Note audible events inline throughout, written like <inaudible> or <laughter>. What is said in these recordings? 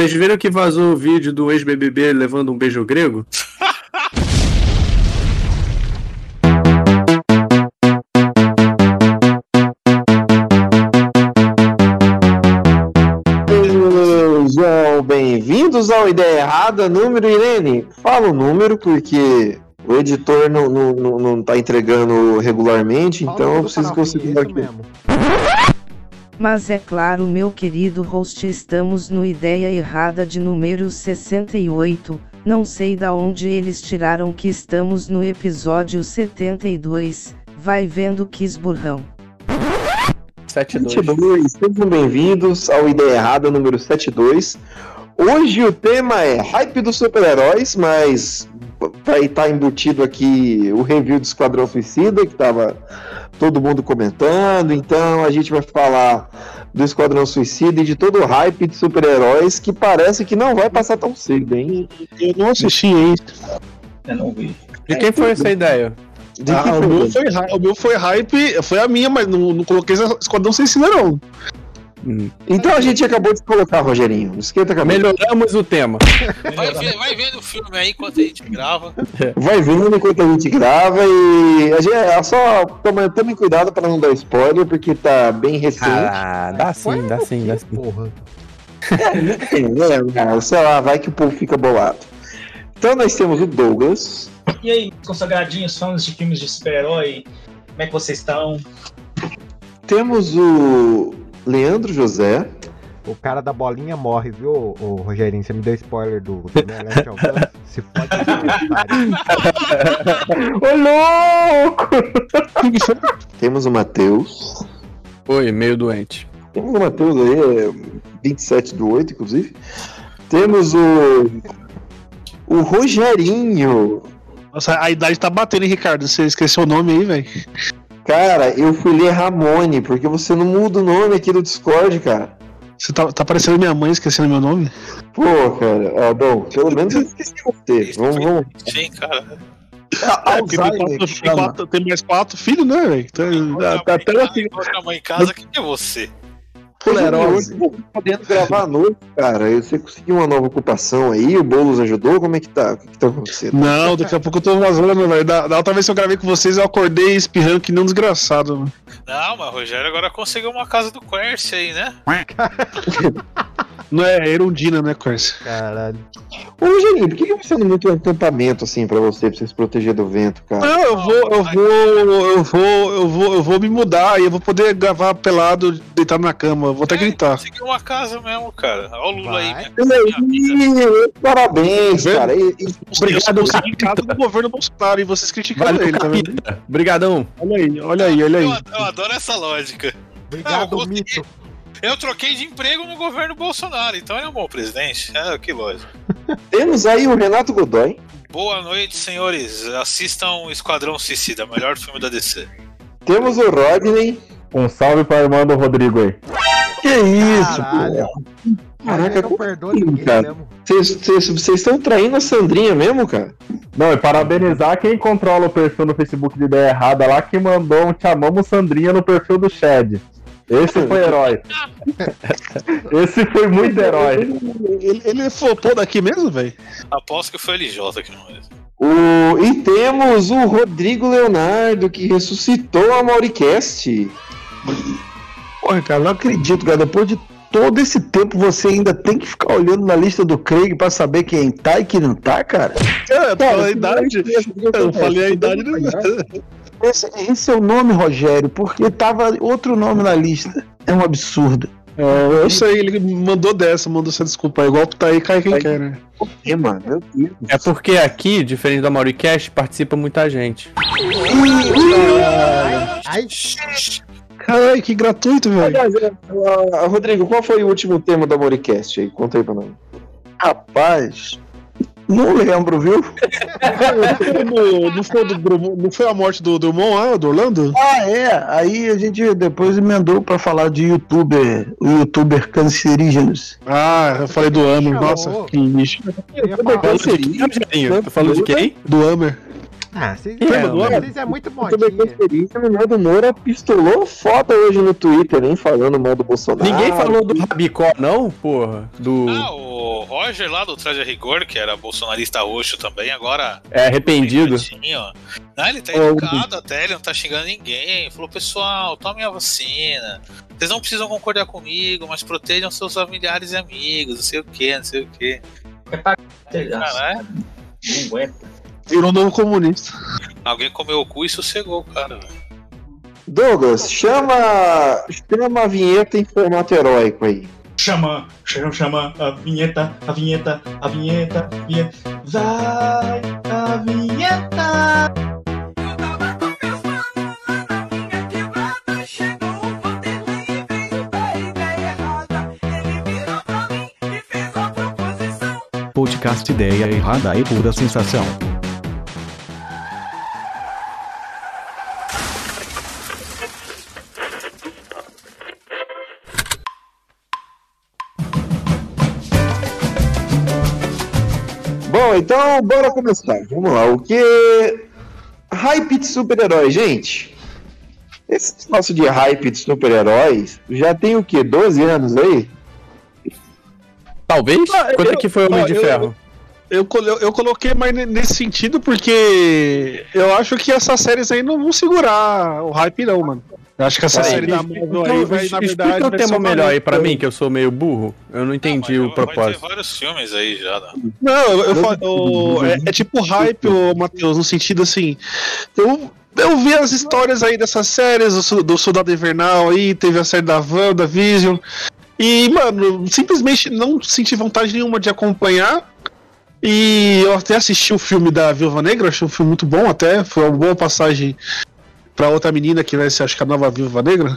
Vocês viram que vazou o vídeo do ex-BBB levando um beijo grego? Sejam bem-vindos ao Ideia Errada, número Irene. Fala o número porque o editor não, não, não, não tá entregando regularmente, Fala então eu preciso conseguir isso aqui. mesmo. Mas é claro, meu querido host, estamos no Ideia Errada de número 68. Não sei da onde eles tiraram que estamos no episódio 72. Vai vendo que esburrão. 72. 72, sejam bem-vindos ao Ideia Errada, número 72. Hoje o tema é hype dos super-heróis, mas vai estar embutido aqui o review do Esquadrão Suicida, que tava todo mundo comentando. Então a gente vai falar do Esquadrão Suicida e de todo o hype de super-heróis que parece que não vai passar tão cedo, hein? Eu não assisti esse. Eu não vi. De quem foi essa ideia? De Ah, o, meu foi, o meu foi hype, foi a minha, mas não, não coloquei essa Esquadrão Suicida, não. Então a gente acabou de colocar, Rogerinho. Esquenta a cabeça. Melhoramos o tema. Vai, ver- vai vendo o filme aí enquanto a gente grava. Vai vendo enquanto a gente grava e a gente é só toma, tome cuidado para não dar spoiler, porque tá bem recente. Ah, dá sim, dá sim, dá sim. Porra. É, é, sei lá, vai que o povo fica bolado. Então nós temos o Douglas, E aí, consagradinhos, fãs de filmes de super-herói, como é que vocês estão? temos o Leandro José, O cara da bolinha morre, viu, ô, Rogerinho? Você me deu spoiler do, do The Last of Us. Se fode. Ô louco! temos o Matheus. Oi, meio doente. Temos o Matheus aí, é 27 do 8, inclusive. Temos o. O Rogerinho. Nossa, a idade tá batendo, hein, Ricardo? Você esqueceu o nome aí, velho. Cara, eu fui ler Ramone, porque você não muda o nome aqui do Discord, cara. Você tá, tá parecendo minha mãe esquecendo meu nome? Pô, cara, ah, bom, pelo menos eu esqueci você. Vamos, vamos. Sim, cara. É, tem, quatro, mais quatro filhos, né, velho? Então, tá- tá até assim. Outra mãe em casa, quem é você? Hoje, podendo gravar à noite, cara. Você conseguiu uma nova ocupação aí? O Boulos ajudou? Como é que tá? O que, que tá acontecendo? Não, daqui a pouco eu tô vazando, velho. Da, da outra vez que eu gravei com vocês, eu acordei espirrando que nem um desgraçado, mano. Não, mas o Rogério agora conseguiu uma casa do Quercy aí, né? <laughs> Não é Erundina, né, Quercy? Caralho. Ô, Rogerinho, por que, que você não monta um acampamento assim pra você, pra você se proteger do vento, cara? Não, eu vou, eu vou, eu vou, eu vou, eu vou me mudar e eu vou poder gravar pelado, deitado na cama. Eu vou até gritar. Conseguiu uma casa mesmo, cara. Olha o Lula aí, Vai. né? Olha aí, Parabéns, Vendo? cara. E- e- Obrigado, casa do governo Bolsonaro e vocês criticando Valeu, ele, tá vendo? capita. Brigadão. Olha aí, olha aí, olha aí. Eu, eu adoro essa lógica. Obrigado, eu mito. Eu troquei de emprego no governo Bolsonaro, então ele é um bom presidente. É, que lógico. <laughs> Temos aí o Renato Godoy. Boa noite, senhores. Assistam Esquadrão Suicida, melhor filme da DC. Temos o Rodney. Um salve pra irmã do Rodrigo aí. Que isso, Caralho. pô. Caraca, não perdoa ninguém cara. Vocês- estão traindo a Sandrinha mesmo, cara? Não, e parabenizar quem controla o perfil no Facebook de ideia errada lá que mandou um te amamos Sandrinha no perfil do Shed. Esse foi <laughs> herói. Esse foi muito herói. Ele, ele flopou daqui mesmo, velho? Aposto que foi LJ que não é. O... E temos o Rodrigo Leonardo, que ressuscitou a Mauricast. Porra, cara, não acredito, cara. Depois de todo esse tempo, você ainda tem que ficar olhando na lista do Craig pra saber quem tá e quem não tá, cara? É, eu falei a idade. Eu falei a idade do. Esse, esse é o nome, Rogério, porque tava outro nome na lista. É um absurdo. É, eu sei, ele mandou dessa, mandou essa desculpa. Igual tá aí, cai quem quer, né? É, mano, meu Deus. É porque aqui, diferente da Mauricast, participa muita gente. Ai, Caralho, que gratuito, velho. Aliás, é, ah, Rodrigo, qual foi o último tema da Mauricast aí? Conta aí pra nós. Rapaz, não lembro, viu? No- <laughs> Não foi, do Drummond- não foi a morte do Drummond lá, do Orlando? Ah, é. Aí a gente depois emendou pra falar de youtuber, o youtuber cancerígenos. Ah, eu falei do Hammer. Nossa, que lixo. eu tu falou de quem? Do Hammer. Ah, vocês, É, vocês é muito conferência, o Nando Moura pistolou foda hoje no Twitter, hein? Falando mal do Bolsonaro. Ninguém falou do Rabicó, não? Porra. Do. Ah, o Roger lá do Traje a Rigor, que era bolsonarista roxo também, agora. É arrependido. Bonitinho. Não, ele tá educado até, ele não tá xingando ninguém. Falou, pessoal, tomem a vacina. Vocês não precisam concordar comigo, mas protejam seus familiares e amigos, não sei o que, não sei o que. É pra... Caralho, Não aguenta. Virou um novo comunista. alguém comeu o cu e sossegou, cara. velho. Douglas, chama, chama a vinheta em formato heróico aí. Chama, chama, chama a vinheta, a vinheta, a vinheta, a vinheta. Vai a vinheta. Podcast Ideia Errada e Pura Sensação. Então bora começar. Vamos lá. O que. Hype de super-herói, gente. Esse negócio de hype de super-heróis já tem o quê? 12 anos aí? Talvez? Ah, Quando é eu- que foi o Homem ó, de eu- Ferro? Eu, colo- eu coloquei mais ne- nesse sentido porque eu acho que essas séries aí não vão segurar o hype, não, mano. Eu acho que essa série da explica- Marvel então, aí vai, na explica verdade. o vai ser tema uma melhor aí pra mim, que eu sou meio burro. Eu não entendi Não, o mas Vai ter propósito. vários filmes aí já. né? Não, eu, eu falo- é, é tipo hype, ô, Matheus, no sentido assim. Eu, eu vi as histórias aí dessas séries, do Soldado Invernal aí, teve a série da Wanda, Vision. E, mano, simplesmente não senti vontade nenhuma de acompanhar. E eu até assisti o filme da Viúva Negra, achei um filme muito bom até. Foi uma boa passagem pra outra menina que vai ser, acho que a nova Viúva Negra.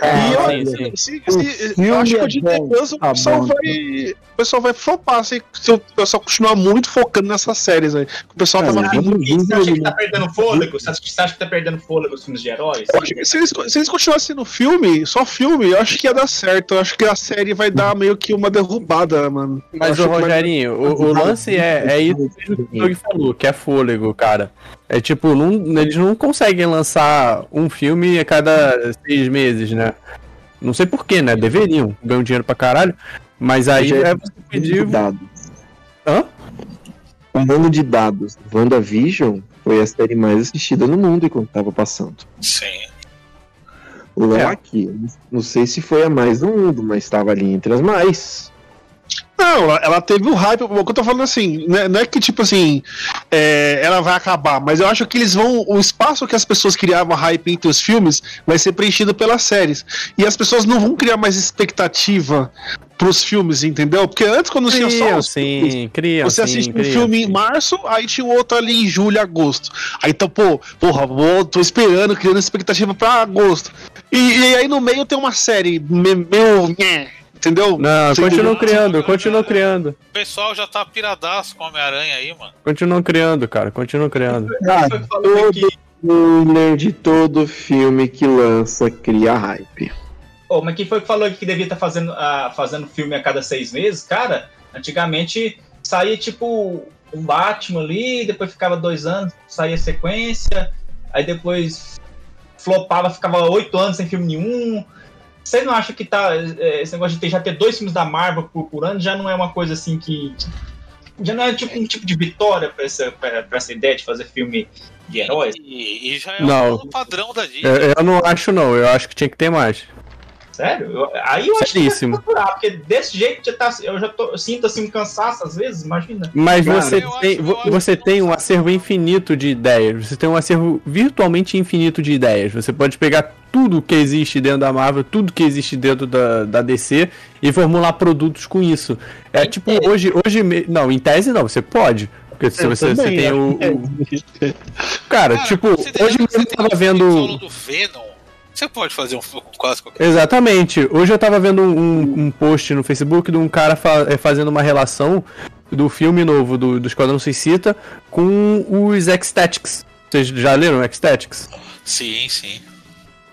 Ah, e eu, sim, sim. se- se- eu acho que é o de Deus o tá pessoal vai. O pessoal vai flopar se, se o pessoal continuar muito focando nessas séries aí. O pessoal É, mas pedindo. vamos- Você acha que tá perdendo fôlego? Você acha que- você acha que tá perdendo fôlego os filmes de heróis? Eu acho que se eles, se eles continuassem no filme, só filme, eu acho que ia dar certo. Eu acho que a série vai dar meio que uma derrubada, mano. Mas, o que vai- Rogerinho, o, o lance é, é isso que o Doug falou, que é fôlego, cara. É tipo, não, eles não conseguem lançar um filme a cada seis meses, né? Não sei porquê, né? Deveriam, ganham dinheiro pra caralho. Mas aí Já é você pedir. dados. Hã? Falando de dados, WandaVision foi a série mais assistida no mundo enquanto tava passando. Sim. Loki, não sei se foi a mais do mundo, mas estava ali entre as mais. Não, ela, ela teve o hype. O que eu tô falando assim, né, não é que tipo assim, é, ela vai acabar, mas eu acho que eles vão. O espaço que as pessoas criavam hype entre os filmes vai ser preenchido pelas séries. E as pessoas não vão criar mais expectativa pros filmes, entendeu? Porque antes, quando tinha só Criam, os filmes, sim, criam, Você assiste um criam, filme em sim. março, aí tinha outro ali em julho, agosto. Aí então, pô, porra, vou, tô esperando, criando expectativa pra agosto. E, e aí no meio tem uma série me- meio. Entendeu? Não, Você continuam entendeu? criando, continuam criando. O pessoal já tá piradaço com Homem-Aranha aí, mano. Continuam criando, cara, continuam criando. Ah, Foi que falou que- Spoiler de todo filme que lança cria hype. Ô, mas quem foi que falou que devia estar fazendo, ah, fazendo filme a cada seis meses? Cara, antigamente saía tipo um Batman ali, depois ficava dois anos, saía sequência, aí depois flopava, ficava oito anos sem filme nenhum. Vocês não acham que tá. eh, Esse negócio de ter, já ter dois filmes da Marvel por, por ano já não é uma coisa assim que. Já não é tipo um tipo de vitória pra essa, pra, pra essa ideia de fazer filme de heróis? E, e já é Não. o padrão da Disney. Eu, eu não acho, não, eu acho que tinha que ter mais. Sério? Eu- aí eu acho que Seríssimo. procurar, porque desse jeito já tá, eu já tô, eu sinto assim um cansaço às vezes, imagina. Mas Cara, você tem, acho- você tem não um acervo infinito de ideias. Você tem um acervo virtualmente infinito de ideias. Você pode pegar tudo que existe dentro da Marvel, tudo que existe dentro da, da DC e formular produtos com isso. É Em tipo, tese. hoje, hoje. Não, em tese não, você pode. Porque se você, você tem o. que é. o- Cara, tipo, considerando hoje mesmo eu tava vendo. do Venom, você pode fazer um, quase qualquer Exatamente. Hoje eu tava vendo um, um post no Facebook de um cara fa- eh, fazendo uma relação do filme novo do, do Esquadrão Suicida com os Ecstatics. Vocês já leram Ecstatics? Sim, sim.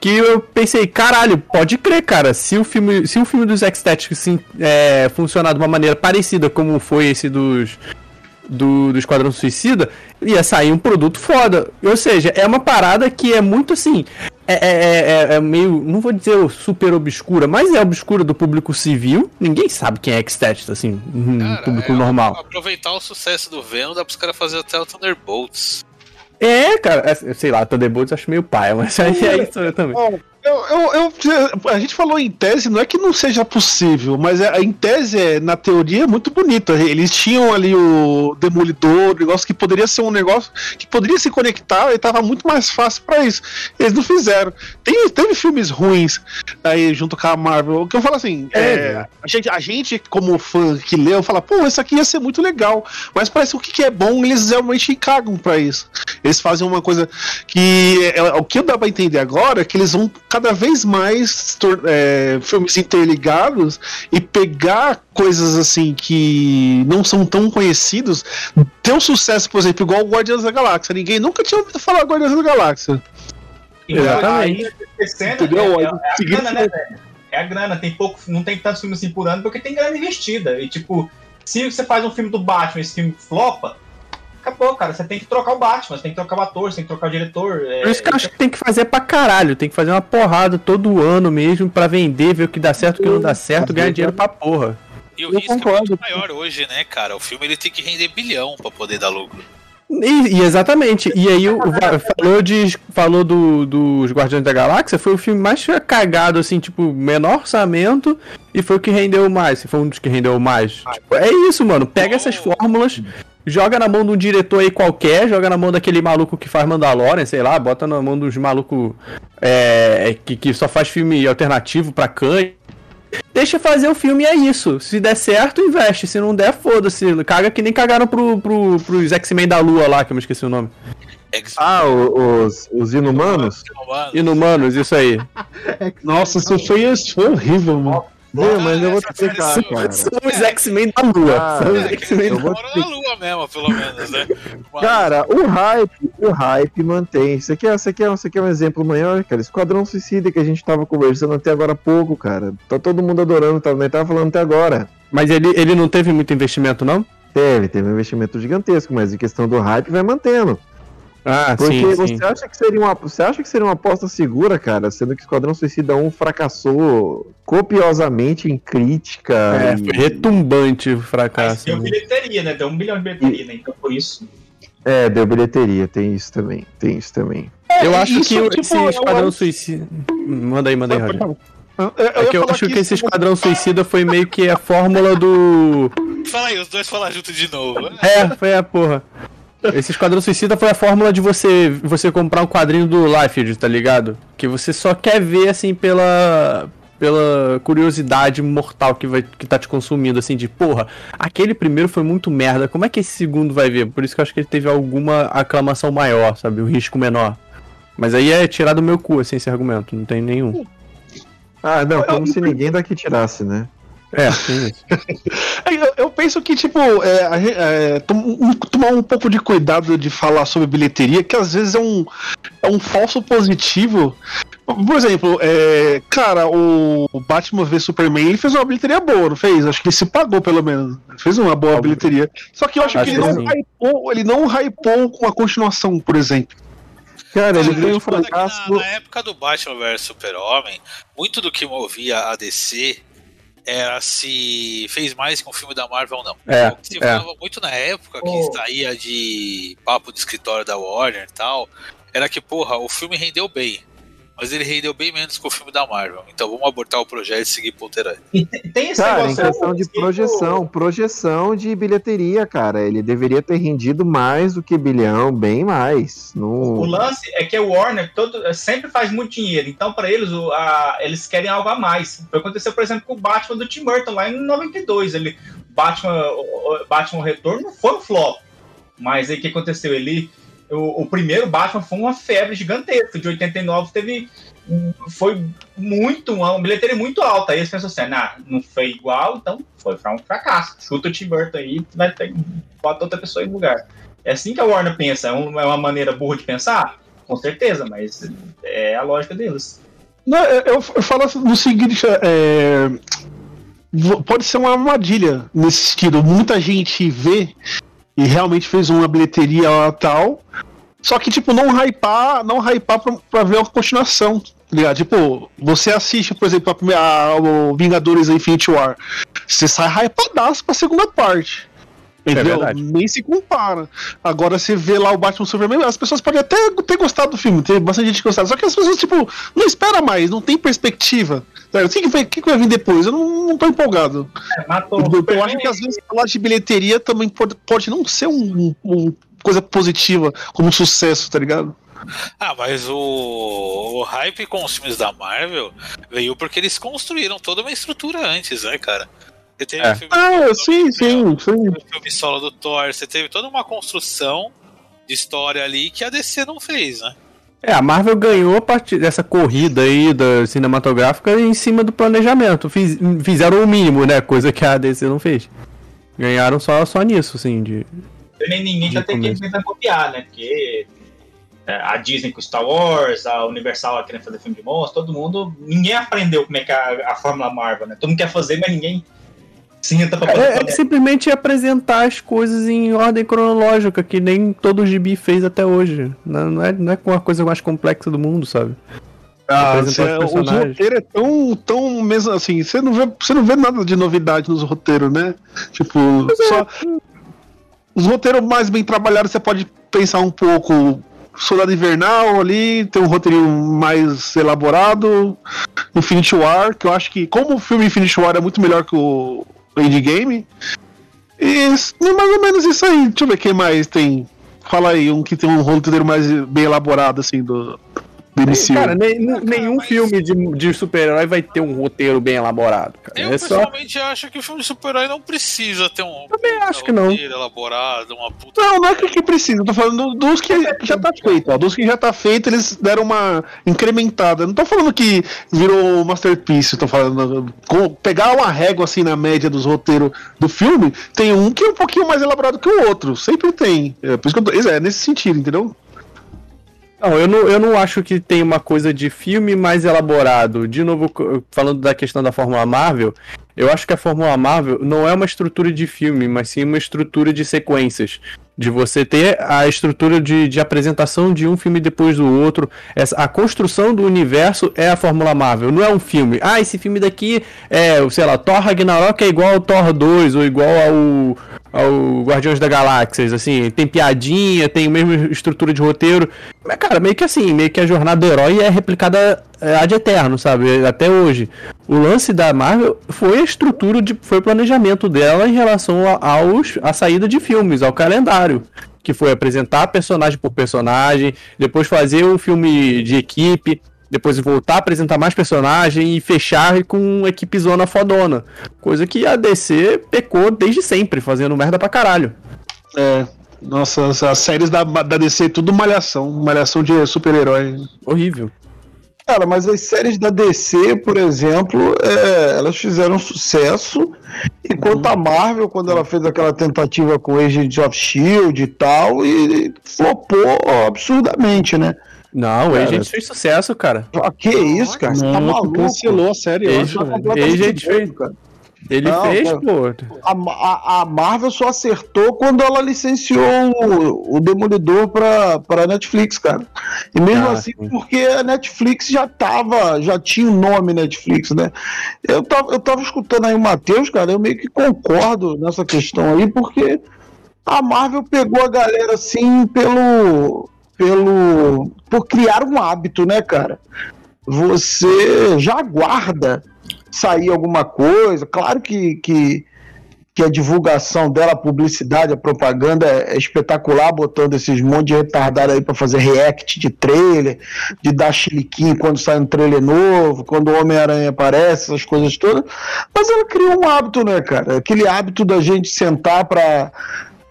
Que eu pensei, caralho, pode crer, cara. Se o filme, se o filme dos Ecstatics sim, é, funcionar de uma maneira parecida como foi esse dos do, do Esquadrão Suicida, ia sair um produto foda. Ou seja, é uma parada que é muito assim. É, é, é, é meio, não vou dizer super obscura, mas é obscura do público civil. Ninguém sabe quem é Extat, assim, no Cara, público é normal. Aproveitar o sucesso do Venom, dá pros caras fazer até o Thunderbolts. É, cara, é, sei lá, Thunderbolts eu acho meio paia, mas aí é isso também. Eu, eu, eu- a gente falou em tese, não é que não seja possível, mas é, em tese, é, na teoria, é muito bonita. Eles tinham ali o Demolidor, um negócio que poderia ser um negócio que poderia se conectar e tava muito mais fácil pra isso. Eles não fizeram. Tem, teve filmes ruins aí junto com a Marvel. O que eu falo assim, é, a, gente, a gente, como fã que leu, fala, pô, isso aqui ia ser muito legal. Mas parece que o que é bom, eles realmente cagam pra isso. Eles fazem uma coisa que. é, o que dá pra entender agora é que eles vão cada vez mais é, filmes interligados e pegar coisas assim que não são tão conhecidos, ter um sucesso, por exemplo, igual o Guardiões da Galáxia. Ninguém nunca tinha ouvido falar Guardiões da Galáxia. E Exatamente. Entendeu? É, é, é a grana, né, velho? É a grana, tem pouco, não tem tantos filmes assim por ano porque tem grana investida. E tipo, se você faz um filme do Batman e esse filme flopa, acabou, cara. Você tem que trocar o Batman, você tem que trocar o ator, você tem que trocar o diretor. É, Por isso que eu acho que tem que fazer pra caralho. Tem que fazer uma porrada todo ano mesmo pra vender, ver o que dá certo, o que não dá certo, ganhar dinheiro pra porra. E o Eu risco concordo. é muito maior hoje, né, cara? O filme ele tem que render bilhão pra poder dar lucro. E, e exatamente. E aí o, falou de falou do, dos Guardiões da Galáxia, foi o filme mais cagado assim, tipo, menor orçamento e foi o que rendeu mais. Foi um dos que rendeu mais. Tipo, é isso, mano. Pega essas fórmulas, joga na mão de um diretor aí qualquer, joga na mão daquele maluco que faz Mandalorian, sei lá, bota na mão dos malucos é, que, que só faz filme alternativo pra Cannes. Deixa fazer o filme e é isso. Se der certo, investe. Se não der, foda-se. Caga que nem cagaram pro, pro, pros X-Men da Lua lá, que eu me esqueci o nome. Ah, os, os inumanos? Mano, Inumanos, isso aí. Nossa, isso foi, isso foi horrível, mano. Não, mas eu vou te explicar, cara. São os X-Men da Lua. Ah, São os é, que X-Men da moram na lua mesmo, pelo menos, né? <laughs> Mas- Cara, o hype, o hype mantém. Isso aqui, é, isso, aqui é, isso aqui é um exemplo maior, cara. Esquadrão Suicida que a gente tava conversando até agora há pouco, cara. Tá todo mundo adorando, tá, nem tava falando até agora. Mas ele, ele não teve muito investimento, não? Teve, teve um investimento gigantesco, mas em questão do hype vai mantendo. Ah, Porque sim, você sim. acha que seria uma. Você acha que seria uma aposta segura, cara? Sendo que Esquadrão Suicida 1 fracassou copiosamente em crítica. É, e- foi retumbante o Mas fracasso. deu né? bilheteria, né? Deu um bilhão de bilheteria, né? Então por isso. É, deu bilheteria, tem isso também. Tem isso também. Eu acho isso, que tipo, esse eu Esquadrão acho- Suicida. Manda aí, manda aí, Roger. Eu, eu É que eu falar acho que esse isso- Esquadrão Suicida foi meio que a fórmula do. Fala aí, os dois falam junto de novo. É, foi a porra. Esse Esquadrão Suicida foi a fórmula de você você comprar um quadrinho do Liefeld, tá ligado? Que você só quer ver, assim, pela pela curiosidade mortal que, vai, que tá te consumindo, assim, de porra, aquele primeiro foi muito merda, como é que esse segundo vai ver? Por isso que eu acho que ele teve alguma aclamação maior, sabe? Um risco menor. Mas aí é tirar do meu cu, assim, esse argumento, não tem nenhum. Ah, não, como se ninguém daqui tirasse, né? É, isso. <laughs> É, Eu, eu penso que, tipo, é, é, tom- tomar um pouco de cuidado de falar sobre bilheteria, que às vezes é um, é um falso positivo. Por exemplo, é, cara, o Batman v Superman ele fez uma bilheteria boa, não fez? Acho que ele se pagou, pelo menos. Fez uma boa bilheteria. Só que eu acho, Acho que ele que não, sim. hypou, ele não hypou com a continuação, por exemplo. Cara, ele foi um eu te falo que fracasso. Na, na época do Batman vs Super-Homem, muito do que movia a DC era se fez mais com o filme da Marvel ou não. É, o que se é. falava muito na época, que Oh. saía de papo de escritório da Warner e tal, era que, porra, o filme rendeu bem. Mas ele rendeu bem menos que o filme da Marvel. Então vamos abortar o projeto e seguir ponteirando. E tem, tem esse Cara, em questão de tipo, projeção, projeção de bilheteria, cara. Ele deveria ter rendido mais do que bilhão, bem mais. O Não... lance é que o Warner todo, sempre faz muito dinheiro, então para eles o- a- eles querem algo a mais. Foi aconteceu, por exemplo, com o Batman do Tim Burton lá em 92. Ele, Batman, o- o Batman Retorno não foi um flop, mas aí o que aconteceu? Ele, o, o primeiro Batman foi uma febre gigantesca. De 89 teve foi muito uma bilheteria muito alta. Aí eles pensam assim, nah, não foi igual, então foi um fracasso. Chuta o Tim Burton aí, vai ter, bota outra pessoa em lugar. É assim que a Warner pensa. É é uma maneira burra de pensar? Com certeza, mas é a lógica deles. Não, eu, eu falo assim, no seguinte, é, pode ser uma armadilha nesse sentido. Muita gente vê e realmente fez uma bilheteria lá tal. Só que, tipo, não hypar, não hypar pra, pra ver uma continuação. tá Ligado? Tipo, você assiste, por exemplo, a primeira, a- o Vingadores Infinity War. Você sai hypadaço pra segunda parte. Entendeu? verdade. Nem se compara. Agora você vê lá o Batman Superman, as pessoas podem até ter gostado do filme, tem bastante gente que gostado. Só que as pessoas, tipo, não espera mais, não tem perspectiva. Sabe? O que, que vai, o que que vai vir depois? Eu não, não tô empolgado. É, Eu, eu acho que às vezes falar de bilheteria também pode, pode não ser um, um coisa positiva como sucesso, tá ligado? Ah, mas o, o hype com os filmes da Marvel veio porque eles construíram toda uma estrutura antes, né, cara? Você teve É. filme Ah, sim, sim, sim. o filme solo do Thor, você teve toda uma construção de história ali que a DC não fez, né? É, a Marvel ganhou a partir dessa corrida aí da cinematográfica em cima do planejamento. Fiz- fizeram o mínimo, né? Coisa que a DC não fez. Ganharam só, só nisso, assim, de. nem ninguém já de tem que tentar copiar, né? Porque é, a Disney com Star Wars, a Universal querendo fazer filme de monstro, todo mundo. Ninguém aprendeu como é que é a, a Fórmula Marvel, né? Todo mundo quer fazer, mas ninguém poder É, é simplesmente apresentar as coisas em ordem cronológica, que nem todo gibi fez até hoje. Não, não é, não é uma coisa mais complexa do mundo, sabe? Ah, os o roteiro é tão, tão mesmo assim, você não vê, você não vê nada de novidade nos roteiros, né? Tipo, só os roteiros mais bem trabalhados você pode pensar um pouco Soldado Invernal ali, tem um roteirinho mais elaborado, Infinity War, que eu acho que como o filme Infinity War é muito melhor que o Endgame, e é mais ou menos isso aí. Deixa eu ver quem mais tem. Fala aí, um que tem um roteiro mais bem elaborado assim do, Cara, nem- nenhum mas- filme de, de super-herói vai ter um roteiro bem elaborado. Cara. Eu É só. pessoalmente acho que o filme de super-herói não precisa ter um Também acho que não. roteiro elaborado, uma puta. Não, não é que, que precisa, eu tô falando dos que já tá feito, ó. Dos que já tá feito, eles deram uma incrementada. Não tô falando que virou masterpiece, tô falando. com- pegar uma régua assim na média dos roteiros do filme, tem um que é um pouquinho mais elaborado que o outro. Sempre tem. É, por isso que eu tô, é nesse sentido, entendeu? Não, eu não, eu não acho que tem uma coisa de filme mais elaborado. De novo, falando da questão da Fórmula Marvel, eu acho que a Fórmula Marvel não é uma estrutura de filme, mas sim uma estrutura de sequências. De você ter a estrutura de, de apresentação de um filme depois do outro. Essa, a construção do universo é a Fórmula Marvel, não é um filme. Ah, esse filme daqui é, sei lá, Thor Ragnarok é igual ao Thor 2, ou igual ao, ao Guardiões da Galáxias, assim, tem piadinha, tem a mesma estrutura de roteiro. Mas, cara, meio que assim, meio que a jornada do herói é replicada é, ad eterno, sabe? Até hoje. O lance da Marvel foi a estrutura, de, foi o planejamento dela em relação a, aos, a saída de filmes, ao calendário. Que foi apresentar personagem por personagem, depois fazer um filme de equipe, depois voltar a apresentar mais personagem e fechar com uma equipe zona fodona. Coisa que a DC pecou desde sempre, fazendo merda pra caralho. É. Nossa, as, as séries da, da DC, tudo malhação. Malhação de super-herói. Horrível. Cara, mas as séries da DC, por exemplo, é, elas fizeram sucesso, enquanto a Marvel, quando ela fez aquela tentativa com Agents of Shield e tal, e flopou absurdamente, né? Não, o Cara, Agents fez sucesso, cara. Ah, que isso, cara? Você tá maluco? cancelou a série, eu Age- acho. Agent fez- cara. Ele Não, fez, pô. A, a, a Marvel só acertou quando ela licenciou o, o Demolidor pra, pra Netflix, cara. E mesmo Ah, assim, sim. porque a Netflix já tava, já tinha o nome Netflix, né? Eu tava, eu tava escutando aí o Matheus, cara, eu meio que concordo nessa questão aí, porque a Marvel pegou a galera assim pelo. pelo. por criar um hábito, né, cara? Você já aguarda sair alguma coisa. Claro que, que, que a divulgação dela, a publicidade, a propaganda é, é espetacular, botando esses monte de retardado aí para fazer react de trailer, de dar chiliquinho quando sai um trailer novo, quando o Homem-Aranha aparece, essas coisas todas. Mas ela criou um hábito, né, cara? Aquele hábito da gente sentar para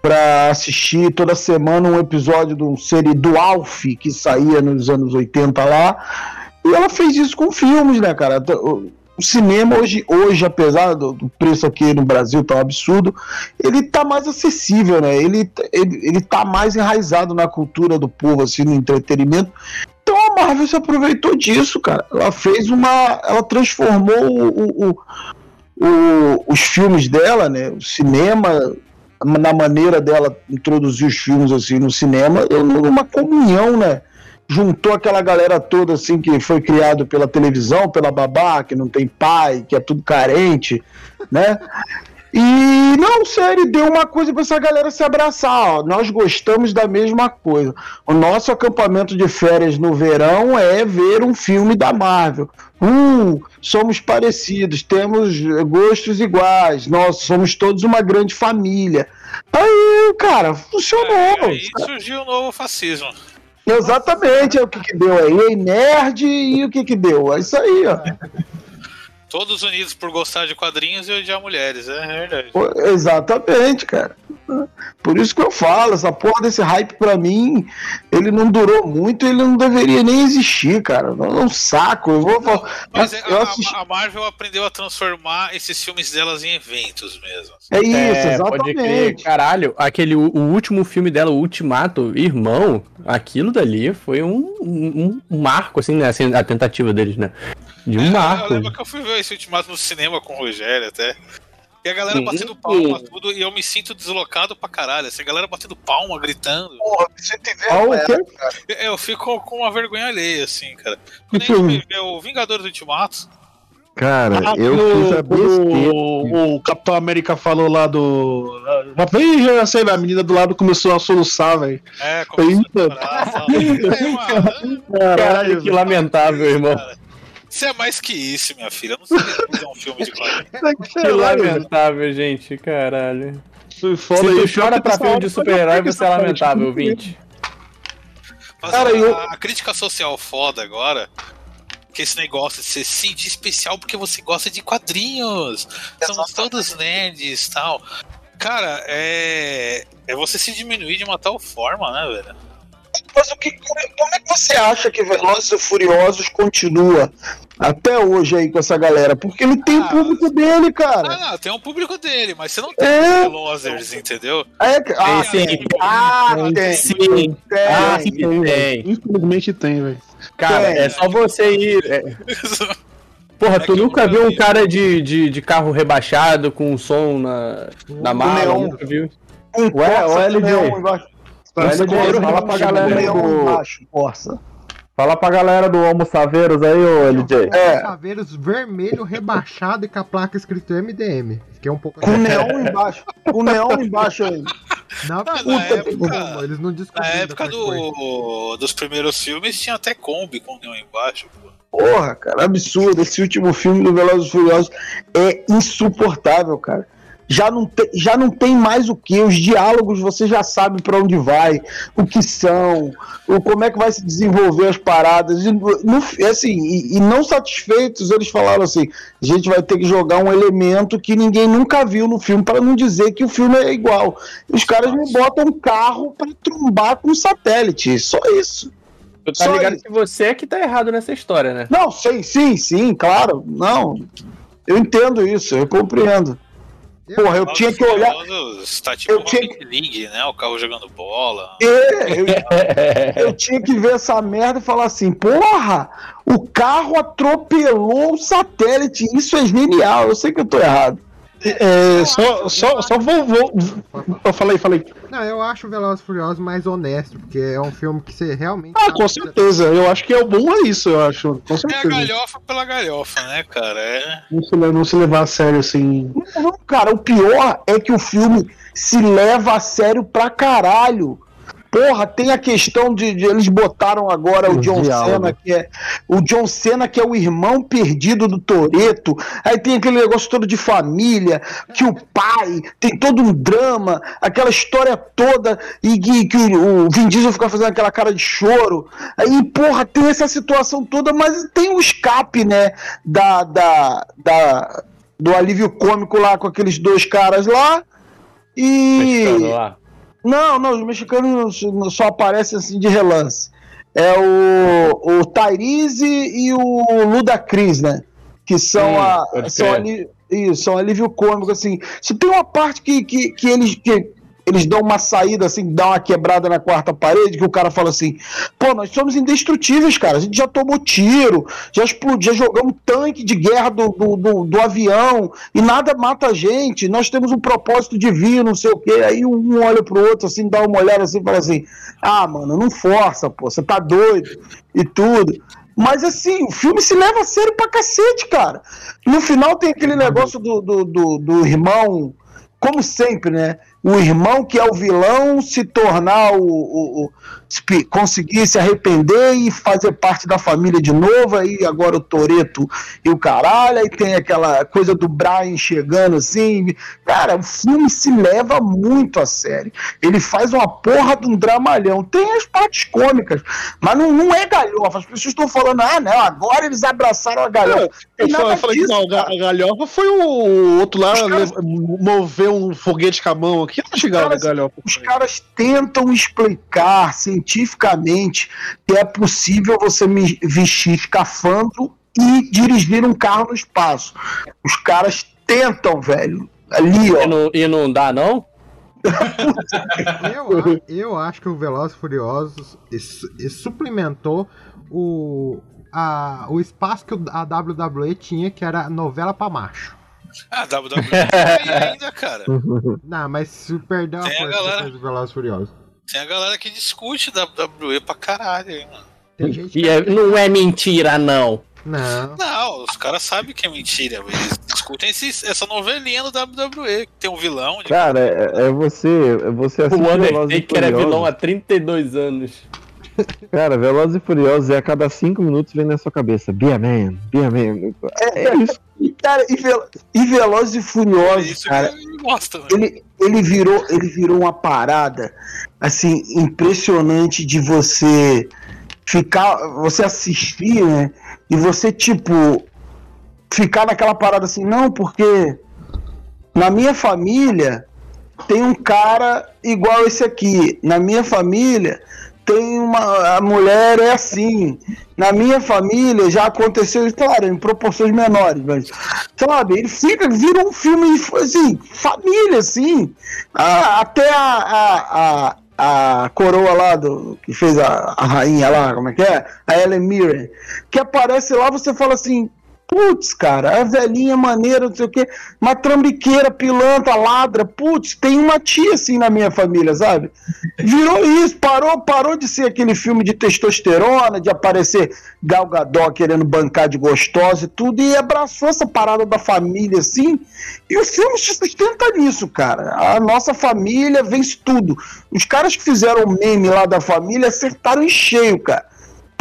para assistir toda semana um episódio de um série do Alf que saía nos anos 80 lá. E ela fez isso com filmes, né, cara? O cinema hoje, hoje apesar do, do preço aqui no Brasil tão absurdo, ele tá mais acessível, né? Ele, ele, ele tá mais enraizado na cultura do povo, assim, no entretenimento. Então a Marvel se aproveitou disso, cara. Ela fez uma. Ela transformou o, o- o- os filmes dela, né? O cinema na maneira dela introduzir os filmes assim no cinema, eu- uma comunhão, né? Juntou aquela galera toda assim que foi criado pela televisão, pela babá, que não tem pai, que é tudo carente, né? E não, sério, deu uma coisa pra essa galera se abraçar. Ó. Nós gostamos da mesma coisa. O nosso acampamento de férias no verão é ver um filme da Marvel. Hum, somos parecidos, temos gostos iguais. Nós somos todos uma grande família. Aí, cara, funcionou. É, Aí surgiu o novo fascismo. Exatamente, é o que, que deu aí. Nerd e o que, que deu? É isso aí, ó. Todos unidos por gostar de quadrinhos e odiar mulheres, é verdade. Exatamente, cara. Por isso que eu falo, essa porra desse hype pra mim, ele não durou muito, ele não deveria nem existir, cara. É um saco. Eu vou falar. Mas é, eu a, assisti- a Marvel aprendeu a transformar esses filmes delas em eventos mesmo. É isso, É, pode crer. exatamente. Caralho, aquele, o, o último filme dela, o Ultimato, irmão, aquilo dali foi um, um, um marco, assim, né? Assim, a tentativa deles, né? De um É, Eu marco. lembro que eu fui ver esse ultimato no cinema com o Rogério até. E a galera Sim. batendo palma, tudo, e eu me sinto deslocado pra caralho. Assim, a galera batendo palma, gritando. Porra, você tem Ah, quê? cara. Eu fico com uma vergonha alheia, assim, cara. Quando a Que gente filme? vê o Vingadores Ultimato, Cara, Ah, eu o- fiz a besteira. O, o Capitão América falou lá do. Ih, já sei, a menina do lado começou a soluçar, velho. é, começou isso? a chorar. <laughs> É, Caralho, que lamentável, irmão. Você é mais que isso, minha filha. Eu não sei fazer um filme de quadrinhos. <laughs> Que lamentável, gente, caralho. Se tu chora pra filme de super-herói, você é lamentável, ouvinte. Mas Cara, a, eu- a crítica social foda agora. Que esse negócio de ser sim de especial porque você gosta de quadrinhos. Somos todos nerds e tal. Cara, é. É você se diminuir de uma tal forma, né, velho? Mas o que, como, é, que você acha que Velozes e Furiosos continua até hoje aí com essa galera? Porque ele tem o público dele, cara. Ah, não, tem um público dele, mas você não tem É. Velozers, entendeu? É, ah, Sim, sim. ah, tem. Sim. Tem. Ah, sim, tem. Infelizmente tem, velho. Cara, Tem. é só você ir. é- <laughs> Porra, É tu nunca viu um vi. cara de, de, de carro rebaixado com som na, na mala? neon. Nunca viu? Um Ué, Corsa o fala pra galera aí do. embaixo, Corsa. Fala pra galera do Homo Saveiros aí, ô LJ. É. Saveiros vermelho rebaixado e com a placa escrito MDM. Fiquei um pouco. Com neon embaixo. Com neon embaixo aí. Não, na puta que época- eles não Na época é que do, dos primeiros filmes tinha até Kombi com neon embaixo. pô. Porra, cara, absurdo. Esse último filme do Velozes e Furiosos é insuportável, cara. Já não, te- já não tem mais o que, os diálogos você já sabe pra onde vai, o que são, o, como é que vai se desenvolver as paradas. E, no- assim, e, e não satisfeitos, eles falaram assim: a gente vai ter que jogar um elemento que ninguém nunca viu no filme, para não dizer que o filme é igual. Os caras me botam um carro pra trombar com um satélite, só isso. Tu tá Só ligado isso. que você é que tá errado nessa história, né? Não, sim, sim, sim, claro. Não. Eu entendo isso, eu compreendo. Porra, eu tinha que olhar. Tá tipo Eu uma tinha- Rocket League, né? O carro jogando bola. É, eu, eu tinha que ver essa merda e falar assim: porra, o carro atropelou o satélite. Isso é genial. Eu sei que eu tô errado. É, só, só, só vou. vou eu falei, falei. Não, eu acho o Velozes e Furiosos mais honesto, porque é um filme que você realmente. Ah, com certeza. Eu acho que é o bom é isso, eu acho. Com É a certeza. galhofa pela galhofa, né, cara? É. Não se, não se levar a sério assim. Não, cara, o pior é que o filme se leva a sério pra caralho. Porra, tem a questão de, de- eles botaram agora o Os John. Cena, que é o John Cena que é o irmão perdido do Toreto. Aí tem aquele negócio todo de família, que o pai tem todo um drama, aquela história toda e que, que o, o Vin Diesel fica fazendo aquela cara de choro. Aí, porra, tem essa situação toda, mas tem o escape, né, da, da, da do alívio cômico lá com aqueles dois caras lá. E lá. Não, não, os mexicanos só- aparecem assim de relance. É o, o Tyrese e o Ludacris, né? Que são Hum, a. São, ali, isso, são alívio cômico, assim. Se tem uma parte que, que, que eles. Que, eles dão uma saída, assim, dão uma quebrada na quarta parede, que o cara fala assim: pô, nós somos indestrutíveis, cara. A gente já tomou tiro, já explodiu, já jogamos tanque de guerra do, do, do, do avião e nada mata a gente. Nós temos um propósito divino, não sei o quê. Aí um olha pro outro, assim, dá uma olhada assim e fala assim: ah, mano, não força, pô, você tá doido e tudo. Mas assim, o filme se leva a sério pra cacete, cara. No final tem aquele negócio do, do, do, do irmão, como sempre, né? O irmão que é o vilão se tornar o, o, o- se- conseguir se arrepender e fazer parte da família de novo. Aí agora o Toreto e o caralho. Aí tem aquela coisa do Brian chegando assim. Cara, o filme se leva muito a sério. Ele faz uma porra de um dramalhão. Tem as partes cômicas, mas não, não é galhofa. As pessoas estão falando, ah, não, agora eles abraçaram a galhofa. Eu falei, falei que disso, não, a ga- cara. a galhofa foi o outro lá lev- mover um foguete com a mão aqui. Não chegava caras- a galhofa. Os caras tentam explicar cientificamente que é possível você me- vestir escafandro e dirigir um carro no espaço. Os caras tentam, velho. Ali, E ó. não, e não dá, não? Eu, eu acho que o Velozes e Furiosos suplementou o, a, o espaço que a WWE tinha, que era novela pra macho. Ah, WWE tem ainda, cara. <laughs> Não, mas se perdeu a Tem a força galera. do Velozes Furiosos. Tem a galera que discute WWE pra caralho aí, mano. Tem gente E que... é- não é mentira, não. Não. Não, os caras sabem que é mentira. Eles discutem esse- essa novelinha do WWE, que tem um vilão. De... Cara, é, é você. é Você assiste O e Undertaker é vilão há 32 anos. Cara, Velozes e Furiosos é a cada cinco minutos vem na sua cabeça. Be a man, be a man. É isso. E, cara, e, Vel- e Velozes e É Furiosos, isso cara, que ele gosta, né? ele, ele virou ele virou uma parada assim impressionante de você ficar você assistir né e você tipo ficar naquela parada assim não porque na minha família tem um cara igual esse aqui na minha família tem uma a mulher é assim. Na minha família já aconteceu claro em proporções menores mas sabe ele fica vira um filme assim família assim. Ah, até a, a, a, a coroa lá do que fez a, a rainha lá como é que é? A Ellen Mirren que aparece lá você fala assim Putz, cara, a velhinha maneira, não sei o quê, uma trambiqueira, pilantra, ladra, putz, tem uma tia assim na minha família, sabe? Virou isso, parou, parou de ser aquele filme de testosterona, de aparecer Gal Gadot querendo bancar de gostosa e tudo, e abraçou essa parada da família assim, e o filme se sustenta nisso, cara. A nossa família vence tudo. Os caras que fizeram o meme lá da família acertaram em cheio, cara.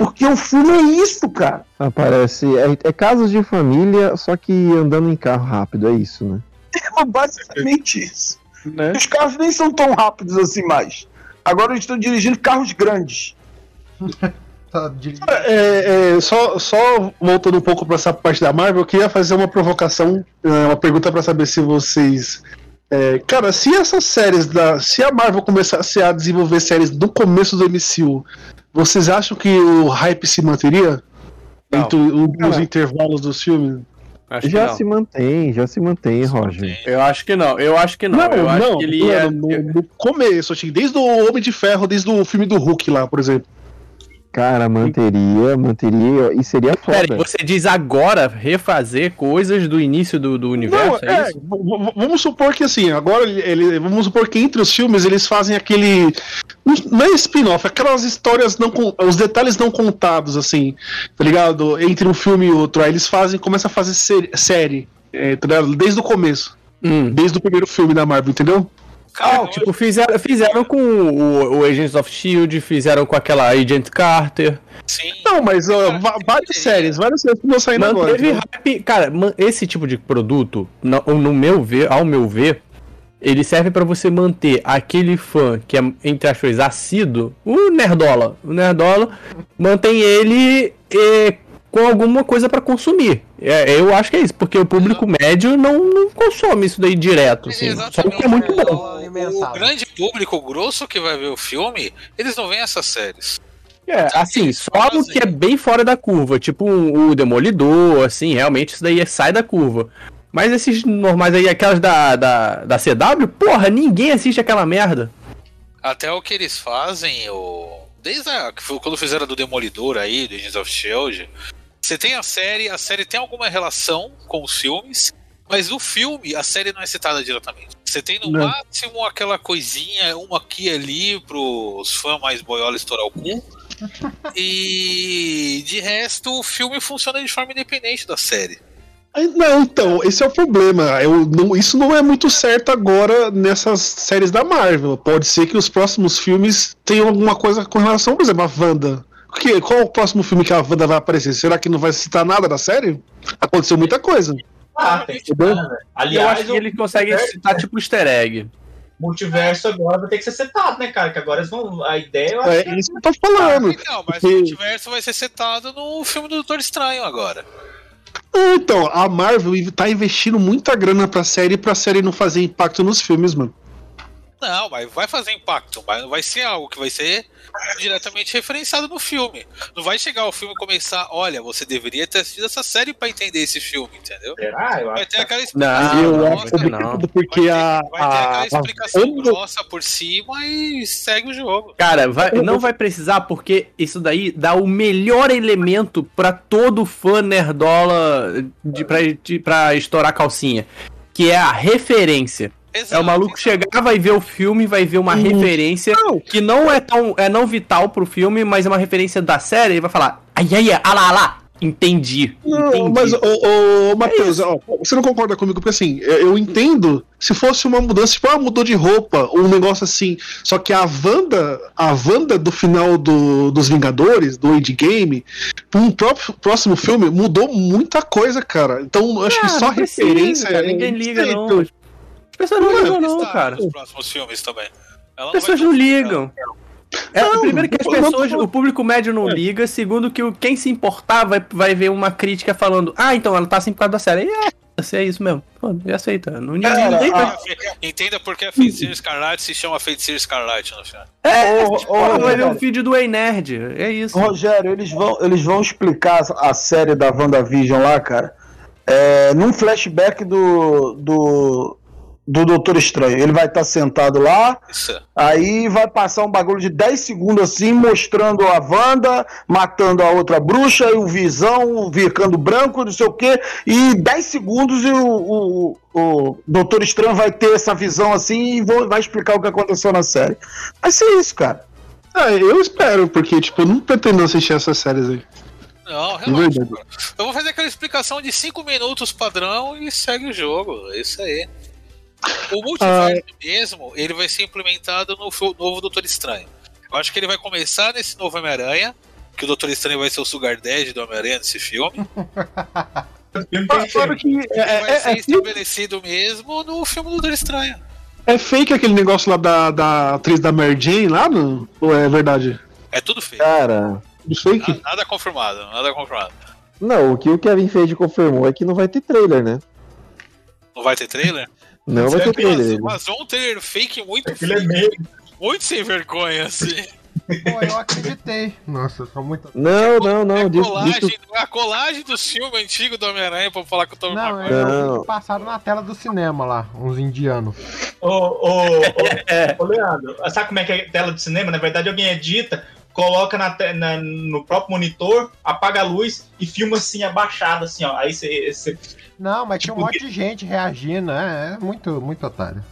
Porque o filme é isso, cara. Aparece. É, é casos de família, só que andando em carro rápido, é isso, né? <laughs> É basicamente isso. Né? Os carros nem são tão rápidos assim mais. Agora eles estão dirigindo carros grandes. <laughs> Tá dirigindo. É, é, só, só voltando um pouco para essa parte da Marvel, eu queria fazer uma provocação, é, uma pergunta para saber se vocês. é, cara, se essas séries da. Se a Marvel começasse a desenvolver séries no começo do MCU, vocês acham que o hype se manteria? Não. Entre o- os intervalos dos filmes? Acho que Já não. se mantém, já se mantém, Roger. Eu acho que não. Eu acho que não. eu acho que ele é. no, no começo, desde o Homem de Ferro, desde o filme do Hulk lá, por exemplo. Cara, manteria, manteria e seria Peraí, foda. você diz agora refazer coisas do início do, do universo? Não, é, é, vamos supor que assim, agora ele, vamos supor que entre os filmes eles fazem aquele não- é spin-off, aquelas histórias não os detalhes não contados assim, tá ligado? Entre um filme e outro, aí eles fazem, começam a fazer sé- série, é, tá ligado? Desde o começo, Hum. desde o primeiro filme da Marvel, entendeu? Cara, Ah, tipo, fizeram, fizeram com o, o Agents of Shield, fizeram com aquela Agent Carter. sim. Não, mas ó, va- várias séries, várias séries que estão saindo agora. Hype. Cara, esse tipo de produto, no, no meu ver, ao meu ver, ele serve pra você manter aquele fã que é, entre aspas, assíduo, o Nerdola. O Nerdola mantém ele eh, com alguma coisa pra consumir. É, eu acho que é isso, porque o público médio não, não consome isso daí direto, assim. Só o que é muito bom. O, o grande público grosso que vai ver o filme, eles não veem essas séries. É, assim, só algo que é bem fora da curva, tipo o Demolidor, assim, realmente isso daí é- sai da curva. Mas esses normais aí, aquelas da, da, da CW, porra, ninguém assiste aquela merda. Até o que eles fazem, o... desde a... quando fizeram do Demolidor aí, do Agents of Shield, você tem a série, a série tem alguma relação com os filmes, mas no filme a série não é citada diretamente. Você tem no Não. máximo aquela coisinha, uma aqui e ali pros fãs mais boiola estourar o cu. <laughs> E de resto o filme funciona de forma independente da série. Não, então, esse é o problema. Eu, não- isso não é muito certo agora nessas séries da Marvel. Pode ser que os próximos filmes tenham alguma coisa com relação, por exemplo, a Wanda. Que, qual o próximo filme que a Wanda vai aparecer? Será que não vai citar nada da série? Aconteceu muita coisa. Ah, tem que Entendeu? citar, né? E eu Aliás, acho que o eles conseguem citar tipo easter egg. multiverso agora vai ter que ser setado, né, cara? Que agora eles vão. A ideia eu acho É que isso que eu tô falando. Então, mas Porque- o multiverso vai ser setado no filme do Doutor Estranho agora. Ah, Então, a Marvel tá investindo muita grana pra série pra série não fazer impacto nos filmes, mano. Não, mas vai fazer impacto, mas não vai ser algo que vai ser diretamente referenciado no filme. Não vai chegar o filme e começar, olha, você deveria ter assistido essa série pra entender esse filme, entendeu? Será? Eu Vai acho ter que aquela Não, explicação eu não, acho grossa, que não. Porque vai ter, a. vai ter aquela a explicação grossa por cima e segue o jogo. Cara, vai- não vai precisar porque isso daí dá o melhor elemento pra todo fã nerdola de, pra, de, pra estourar a calcinha. Que é a referência. É Exato, o maluco então. chegar, vai ver o filme, vai ver uma referência Não. que não é tão é não vital pro filme, mas é uma referência da série, e vai falar, ai ai ai, ah lá, ah lá, entendi. Não, entendi. mas, ô, ô Matheus, ó, você não concorda comigo? Porque assim, eu, entendo se fosse uma mudança, tipo, ah, mudou de roupa, um negócio assim. Só que a Wanda, a Wanda do final do, dos Vingadores, do Endgame, pra um próprio, próximo filme, mudou muita coisa, cara. Então, eu acho que Ah, só não precisa, referência. cara, é ninguém liga não. As pessoas não Não, ligam não, cara. nos próximos filmes também. Ela As pessoas não ligam. É, Não, primeiro que as pessoas, o público médio não liga. Segundo que o- quem se importar vai, vai ver uma crítica falando, ah, então ela tá assim por causa da série. E é, se é isso mesmo. Pô, já aceita. Não, Cara, ninguém a- Entenda porque a Feiticeira Escarlate se chama Feiticeira Escarlate no final. É, Ô, ô, porra, vai ver um vídeo do Ei Nerd. É isso. Rogério, eles vão, eles vão explicar a série da WandaVision lá, cara, é, num flashback do, do, do Doutor Estranho. Ele vai estar sentado lá, Isso. aí vai passar um bagulho de 10 segundos assim, mostrando a Wanda matando a outra bruxa e o Visão ficando branco, não sei o quê, e 10 segundos e o, o, o Doutor Estranho vai ter essa visão assim e vou- vai explicar o que aconteceu na série. Vai ser isso, cara. Ah, eu espero, porque, tipo, eu não pretendo assistir essas séries aí. Não, relaxa. Eu vou fazer aquela explicação de 5 minutos padrão e segue o jogo. É isso aí. O multiverso mesmo, ele vai ser implementado no novo Doutor Estranho. Eu acho que ele vai começar nesse novo Homem-Aranha, que o Doutor Estranho vai ser o Sugar Daddy do Homem-Aranha nesse filme. <laughs> Claro que é, Ele vai é, ser é, estabelecido mesmo no filme do Doutor Estranho. é fake aquele negócio lá da, da atriz da Mary Jane lá, não? ou é verdade? É tudo feio. Cara, É fake? Nada, nada confirmado, nada confirmado. não, o que o Kevin Feige confirmou é que não vai ter trailer, né? Não vai ter trailer? Não vai ter trailer. Mas um trailer fake muito Aquilo é fake, meio. muito sem vergonha, assim. Pô, eu acreditei. Nossa, eu sou muito. Não, não, é não. Disso, colagem, disso, é a colagem do filme antigo do Homem-Aranha pra falar que eu tô Não, eu Não. passaram na tela do cinema lá, uns indianos. Ô, ô, ô, <laughs> ô, Leandro, sabe como é que é tela de cinema? Na verdade, alguém edita, coloca na, na- no próprio monitor, apaga a luz e filma assim, abaixado, assim, ó. Aí você. Não, mas tinha um monte de gente reagindo, é, é muito, muito otário.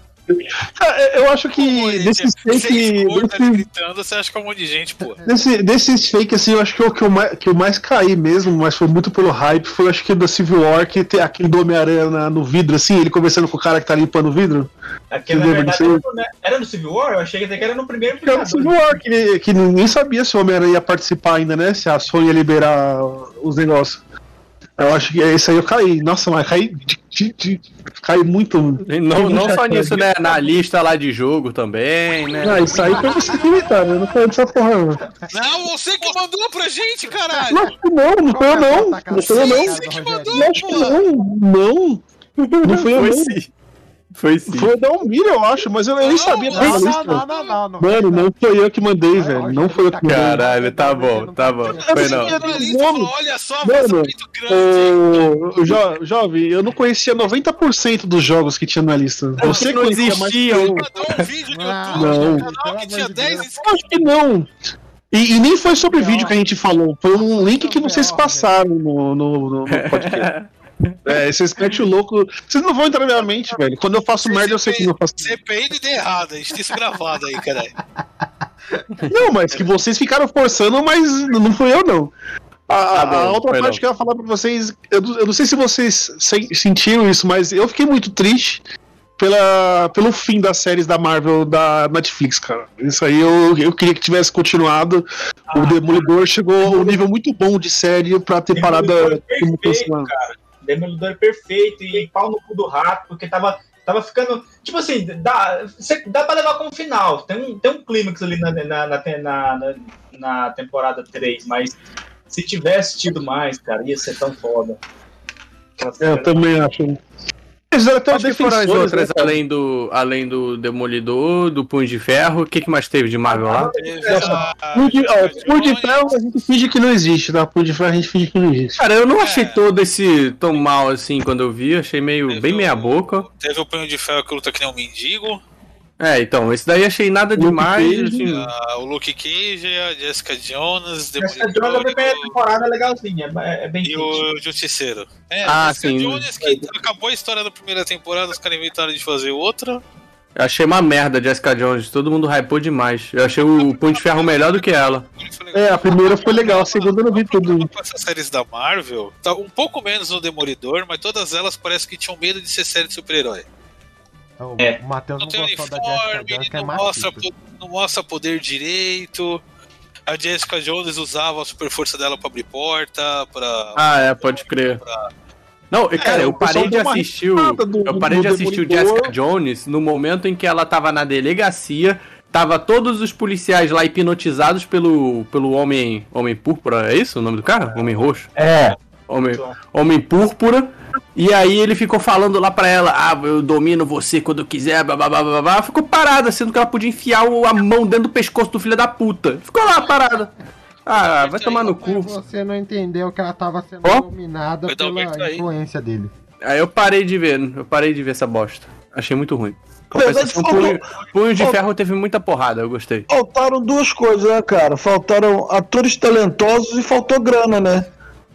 Eu acho que desses fake. Desses, gritando, você acha que é um monte de gente, pô. desse- desses fake, assim, eu acho que o que eu, mais, que eu mais caí mesmo, mas foi muito pelo hype, foi acho que da Civil War, que tem aquele do Homem-Aranha no vidro, assim, ele conversando com o cara que tá limpando o vidro. Aquele, verdade, era no, né? era no Civil War? Eu achei até que era no primeiro era o Civil War, que, que ninguém sabia se o Homem-Aranha ia participar ainda, né? Se a Sony ia liberar os negócios. Eu acho que esse aí eu caí. Nossa, mas caí de, de, de- caí muito. E Não, não só nisso, né? Na lista lá de jogo também, né? Ah, isso aí foi você que imitar, eu não falei dessa porra, não. Não, você que mandou pra gente, caralho! Que não, não foi eu não. Não foi eu não. Você que mandou, não. Não. Não foi eu Foi não. Foi sim. Foi da Almira, eu acho, mas eu nem sabia Não, dessa não, lista. não, não, não, não. Mano, não foi eu que mandei, velho. Não foi eu que mandei. Caralho, tá bom, tá bom. Foi não. Olha só, ser mano, muito grande. Ô, jo, jovem, eu não conhecia 90% dos jogos que tinha na lista. Você não conhecia mais que existiam. eu. Mandou um vídeo no Ah, YouTube não. canal que tinha 10 inscritos. Acho que não. E, e nem foi sobre vídeo que a gente falou, foi um link que vocês passaram no, no, no- no podcast. <laughs> É, esses mete o louco. Vocês não vão entrar na minha mente, velho. Quando eu faço merda, eu sei que eu faço. CPI de errado, a gente tem isso gravado aí, caralho. Não, mas que vocês ficaram forçando, mas não fui eu, não. A, Tá a bom, outra parte não. que eu ia falar pra vocês, eu, não- eu não sei se vocês se- sentiram isso, mas eu fiquei muito triste pela, pelo fim das séries da Marvel da Netflix, cara. Isso aí eu, eu queria que tivesse continuado. Ah, o Demolidor chegou a um nível muito bom de série pra ter parada Demolidor perfeito, cara. Demolidor perfeito e pau no cu do rato, porque tava, tava ficando. Tipo assim, dá, cê- dá pra levar como final. Tem um, tem um clímax ali na, na, na, na, temporada 3, mas se tivesse tido mais, cara, ia ser tão foda. Eu também acho. Eles eram até Acho que foram as defensores, outras, né, além do, além do Demolidor, do Punho de Ferro. O que, que mais teve de Marvel lá? Teve Nossa, a- Punho de, ó, a Punho de Jones, Ferro a gente finge que não existe, tá? Punho de Ferro a gente finge que não existe. Cara, eu não achei É. todo esse tão mal assim quando eu vi. Achei meio Teve bem o- meia boca. Teve o punho de ferro que luta que nem um mendigo. É, então, esse daí achei nada Luke demais. Cage, assim. ah, o Luke Cage, a Jessica Jones, Essa Jones Demolidor a primeira temporada é legalzinha, é, é bem e fit. o Justiceiro. É, Ah, a Jessica sim. Jones que acabou a história da primeira temporada, os caras inventaram de fazer outra. Eu achei uma merda Jessica Jones. Todo mundo hypou demais. Eu achei o Punho de Ferro melhor do que ela. É, a primeira foi legal, a segunda eu não vi tudo. essas séries da Marvel, tá um pouco menos no Demolidor, mas todas elas parece que tinham medo de ser série de super-herói. O É. Matheus Não não tem gostou da Jessica uniforme, Jones, que é não mostra, não mostra poder direito. A Jessica Jones usava a super força dela pra abrir porta, pra. Ah, é, pode crer. Não, cara, É, eu parei de assistir o, do- eu parei do de assistir o. Jessica Jones no momento em que ela tava na delegacia, tava todos os policiais lá hipnotizados pelo, pelo homem, homem púrpura, é isso o nome do cara? Homem roxo? É, Homem, homem púrpura. E aí ele ficou falando lá pra ela, ah, eu domino você quando eu quiser, blá blá blá blá blá. Ficou parada, sendo que ela podia enfiar a mão dentro do pescoço do filho da puta. Ficou lá parada. Ah, vai tomar no cu. Você não entendeu que ela tava sendo Ó. dominada pela influência dele. Aí eu parei de ver, eu parei de ver essa bosta. Achei muito ruim. Compensação, punho, punho de ferro teve muita porrada, eu gostei. Faltaram duas coisas, né, cara? Faltaram atores talentosos e faltou grana, né?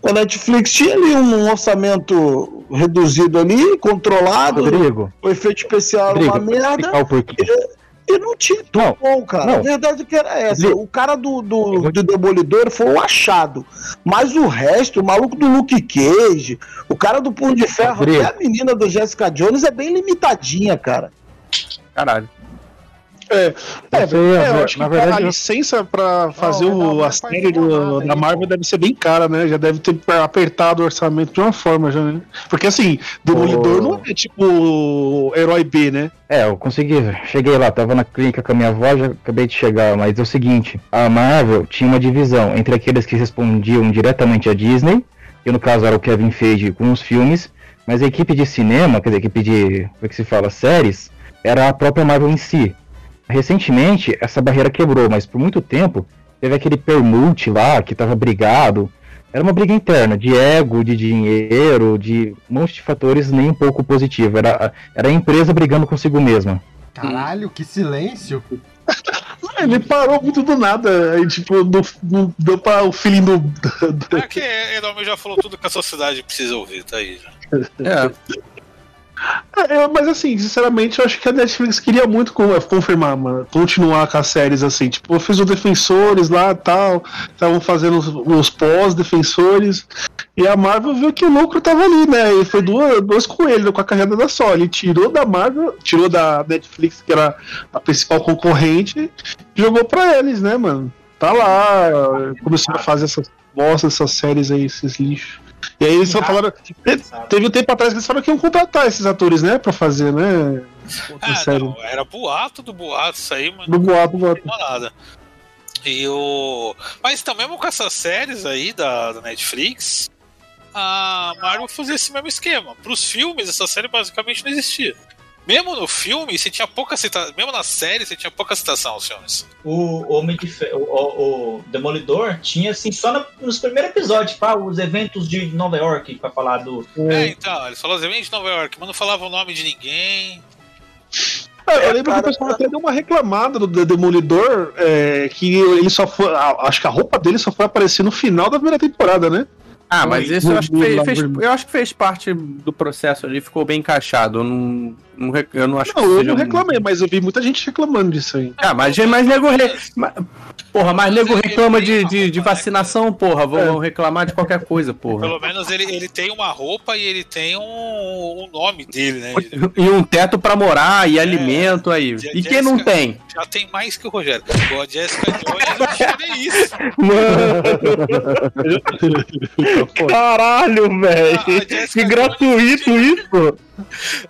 A Netflix tinha ali um orçamento reduzido ali, controlado, Rodrigo. o efeito especial era Rodrigo, uma merda, e não tinha tão Não, bom, cara. não. A verdade é que era essa. O cara do, do, do Demolidor foi o achado. Mas o resto, o maluco do Luke Cage, o cara do Punho de Ferro, Rodrigo. até a menina do Jessica Jones é bem limitadinha, cara. Caralho. É, é, é, eu na acho que verdade, a eu- licença pra fazer não, o, não a série do- nada da Marvel deve ser bem cara, né? Já deve ter apertado o orçamento de uma forma já, né? Porque assim, Demolidor não é tipo herói B, né? É, eu consegui, cheguei lá, tava na clínica com a minha avó, já acabei de chegar, mas é o seguinte, a Marvel tinha uma divisão entre aqueles que respondiam diretamente à Disney, que no caso era o Kevin Feige com os filmes, mas a equipe de cinema, quer dizer, a equipe de, como é que se fala, séries, era a própria Marvel em si. Recentemente, essa barreira quebrou, mas por muito tempo, teve aquele permute lá, que tava brigado, era uma briga interna, de ego, de dinheiro, de um monte de fatores nem um pouco positivo, era, era a empresa brigando consigo mesma. Caralho, que silêncio. <laughs> Ele parou muito do nada. Aí, tipo, não, não deu pra o feeling do. do- É que Enorme já falou tudo que a sociedade precisa ouvir, tá aí. Já. É, É, eu- mas assim, sinceramente, eu acho que a Netflix queria muito con- confirmar, mano, continuar com as séries assim. Tipo, fez o Defensores lá tal, estavam fazendo os, os pós-defensores, e a Marvel viu que o lucro tava ali, né? E foi duas, dois coelhos com a carreira da Sony. Tirou da Marvel, tirou da Netflix, que era a principal concorrente, e jogou pra eles, né, mano? Tá lá, começou a fazer essas bosta, essas séries aí, esses lixos. E aí eles só falaram. Teve um tempo atrás que eles falaram que iam contratar esses atores, né? Pra fazer, né? Outra Ah, série. não, era boato do boato isso aí, mas Do boato, do boato. não nada. E o. Mas então, mesmo com essas séries aí da, da Netflix, a Marvel fazia esse mesmo esquema. Pros filmes, essa série basicamente não existia. Mesmo no filme, você tinha pouca citação. Mesmo na série, você tinha pouca citação aos filmes. O Homem de Fe- o, o- o Demolidor tinha assim só no- nos primeiros episódios, pá, os eventos de Nova York pra falar do. É, então, ele falou os eventos de Nova York, mas não falava o nome de ninguém. Ah, eu lembro que o pessoal até deu uma reclamada do The Demolidor, é, que ele só foi. acho que a roupa dele só foi aparecer no final da primeira temporada, né? Ah, mas isso eu acho, que fez, fez- eu acho que fez parte do processo ali, ficou bem encaixado. Eu não, não, eu não acho Não, que eu seja não um- reclamei, mas eu vi muita gente reclamando disso aí. Ah, mas, mas nego. Re... mas- Porra, mas nego reclama de, de, de vacinação, porra. Vão, vão reclamar de qualquer coisa, porra. Pelo menos ele, ele tem uma roupa e ele tem um, um nome dele, né? E um teto pra morar e alimento aí. Je- E quem não tem? Já tem mais que o Rogério. Pô, a Jessica Jones não tinha nem <laughs> <laughs> isso. Caralho, velho. Ah, Que gratuito isso.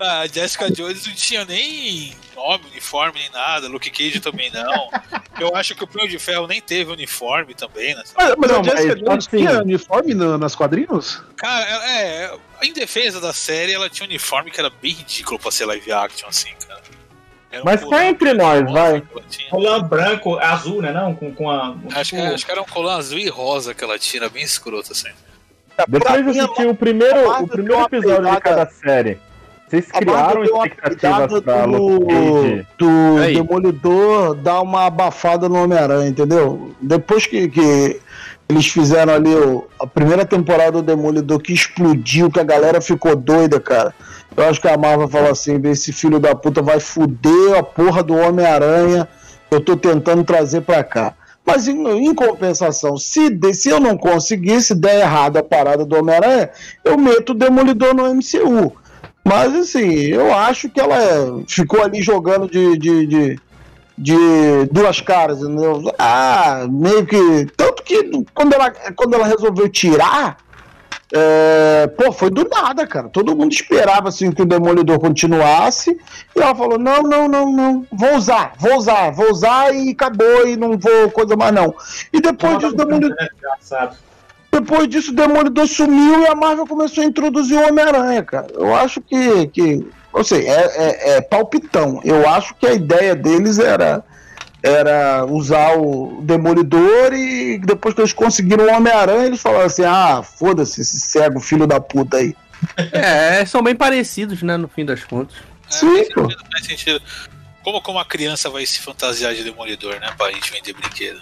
A Jessica Jones não tinha nem nome, uniforme, nem nada. Luke Cage também não. Eu acho que o Punho de Ferro nem teve uniforme também, né? Mas, mas Não, a Jessica mas, Jones assim- tinha uniforme na- nas quadrinhos? Cara, é, é, em defesa da série, ela tinha um uniforme que era bem ridículo pra ser live action, assim, cara. Era um Mas cá entre nós, rosa vai. ela tinha. Colã branco, azul, né? Não, com, com a. Acho que, acho que era um colã azul e rosa que ela tinha, era bem escroto, assim. Depois de assistir o primeiro, o primeiro episódio de cada série, vocês criaram expectativas pra do, Luke Cage? do Aí. Demolidor dar uma abafada no Homem-Aranha, entendeu? Depois que, que eles fizeram ali o- a primeira temporada do Demolidor que explodiu, que a galera ficou doida, cara. Eu acho que a Marvel falou assim: esse filho da puta vai fuder a porra do Homem-Aranha. Eu tô tentando trazer pra cá. Mas em, em compensação, se, de- se eu não conseguir, se der errado a parada do Homem-Aranha, eu meto o Demolidor no MCU. Mas assim, eu acho que ela é- ficou ali jogando de, de, de, de duas caras, entendeu? Ah, meio que. Tanto que quando ela, quando ela resolveu tirar, é, pô, foi do nada, cara. Todo mundo esperava assim que o Demolidor continuasse. E ela falou: não, não, não, não. Vou usar, vou usar, vou usar e acabou, e não vou coisa mais, não. E depois disso, o Demolidor. né. Depois disso, o Demolidor sumiu e a Marvel começou a introduzir o Homem-Aranha, cara. Eu acho que. que eu sei, é, é, é palpitão. Eu acho que a ideia deles era, era usar o Demolidor e depois que eles conseguiram o Homem-Aranha, eles falaram assim: ah, foda-se esse cego filho da puta aí. É, são bem parecidos, né, no fim das contas. É, Sim, faz pô. sentido, faz sentido. Como, como a criança vai se fantasiar de demolidor, né? Pra gente vender brinquedo.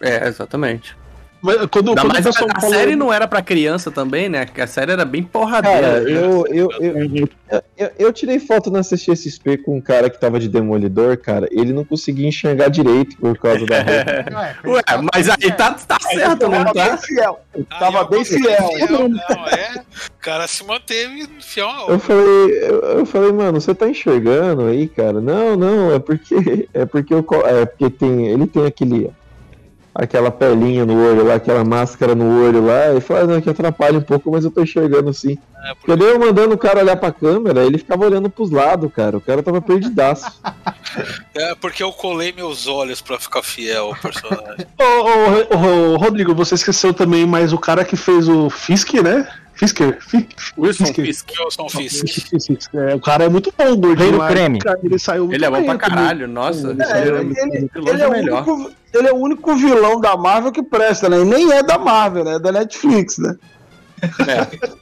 É, exatamente. Mas Quando, Ainda quando mais o a, série não era pra criança também, né? Que a série era bem porradeira. Cara, né? eu, eu, eu, eu, eu tirei foto na CXP com um cara que tava de demolidor, cara. Ele não conseguia enxergar direito por causa da roupa. Ué, <laughs> Ué, mas aí tá, tá certo, não Tava tá? bem fiel. Tava bem fiel. coisa Não, é. O cara se manteve fiel Eu falei, eu, eu falei, mano, você tá enxergando aí, cara? Não, não, é porque é porque eu, é porque tem, ele tem aquele aquela pelinha no olho lá, aquela máscara no olho lá, e falou, ah, não, que atrapalha um pouco, mas eu tô enxergando sim. É, Porque daí eu mandando o cara olhar pra câmera, ele ficava olhando pros lados, cara. O cara tava perdidaço. <laughs> É porque eu colei meus olhos pra ficar fiel ao personagem. Ô, <laughs> ô, ô, ô, Rodrigo, você esqueceu também mais o cara que fez o Fisk, né? Fisker? Fisk. Wilson Fisk. Fisk. Wilson Fisk. Fisk. É, o cara é muito bom, gordinho. Rei do creme. Ele saiu muito Ele é bom pra também. caralho, nossa. É, ele é ele, ele- longe ele é o único, ele é o único vilão da Marvel que presta, né? E nem é da Marvel, né? É da Netflix, né? <laughs>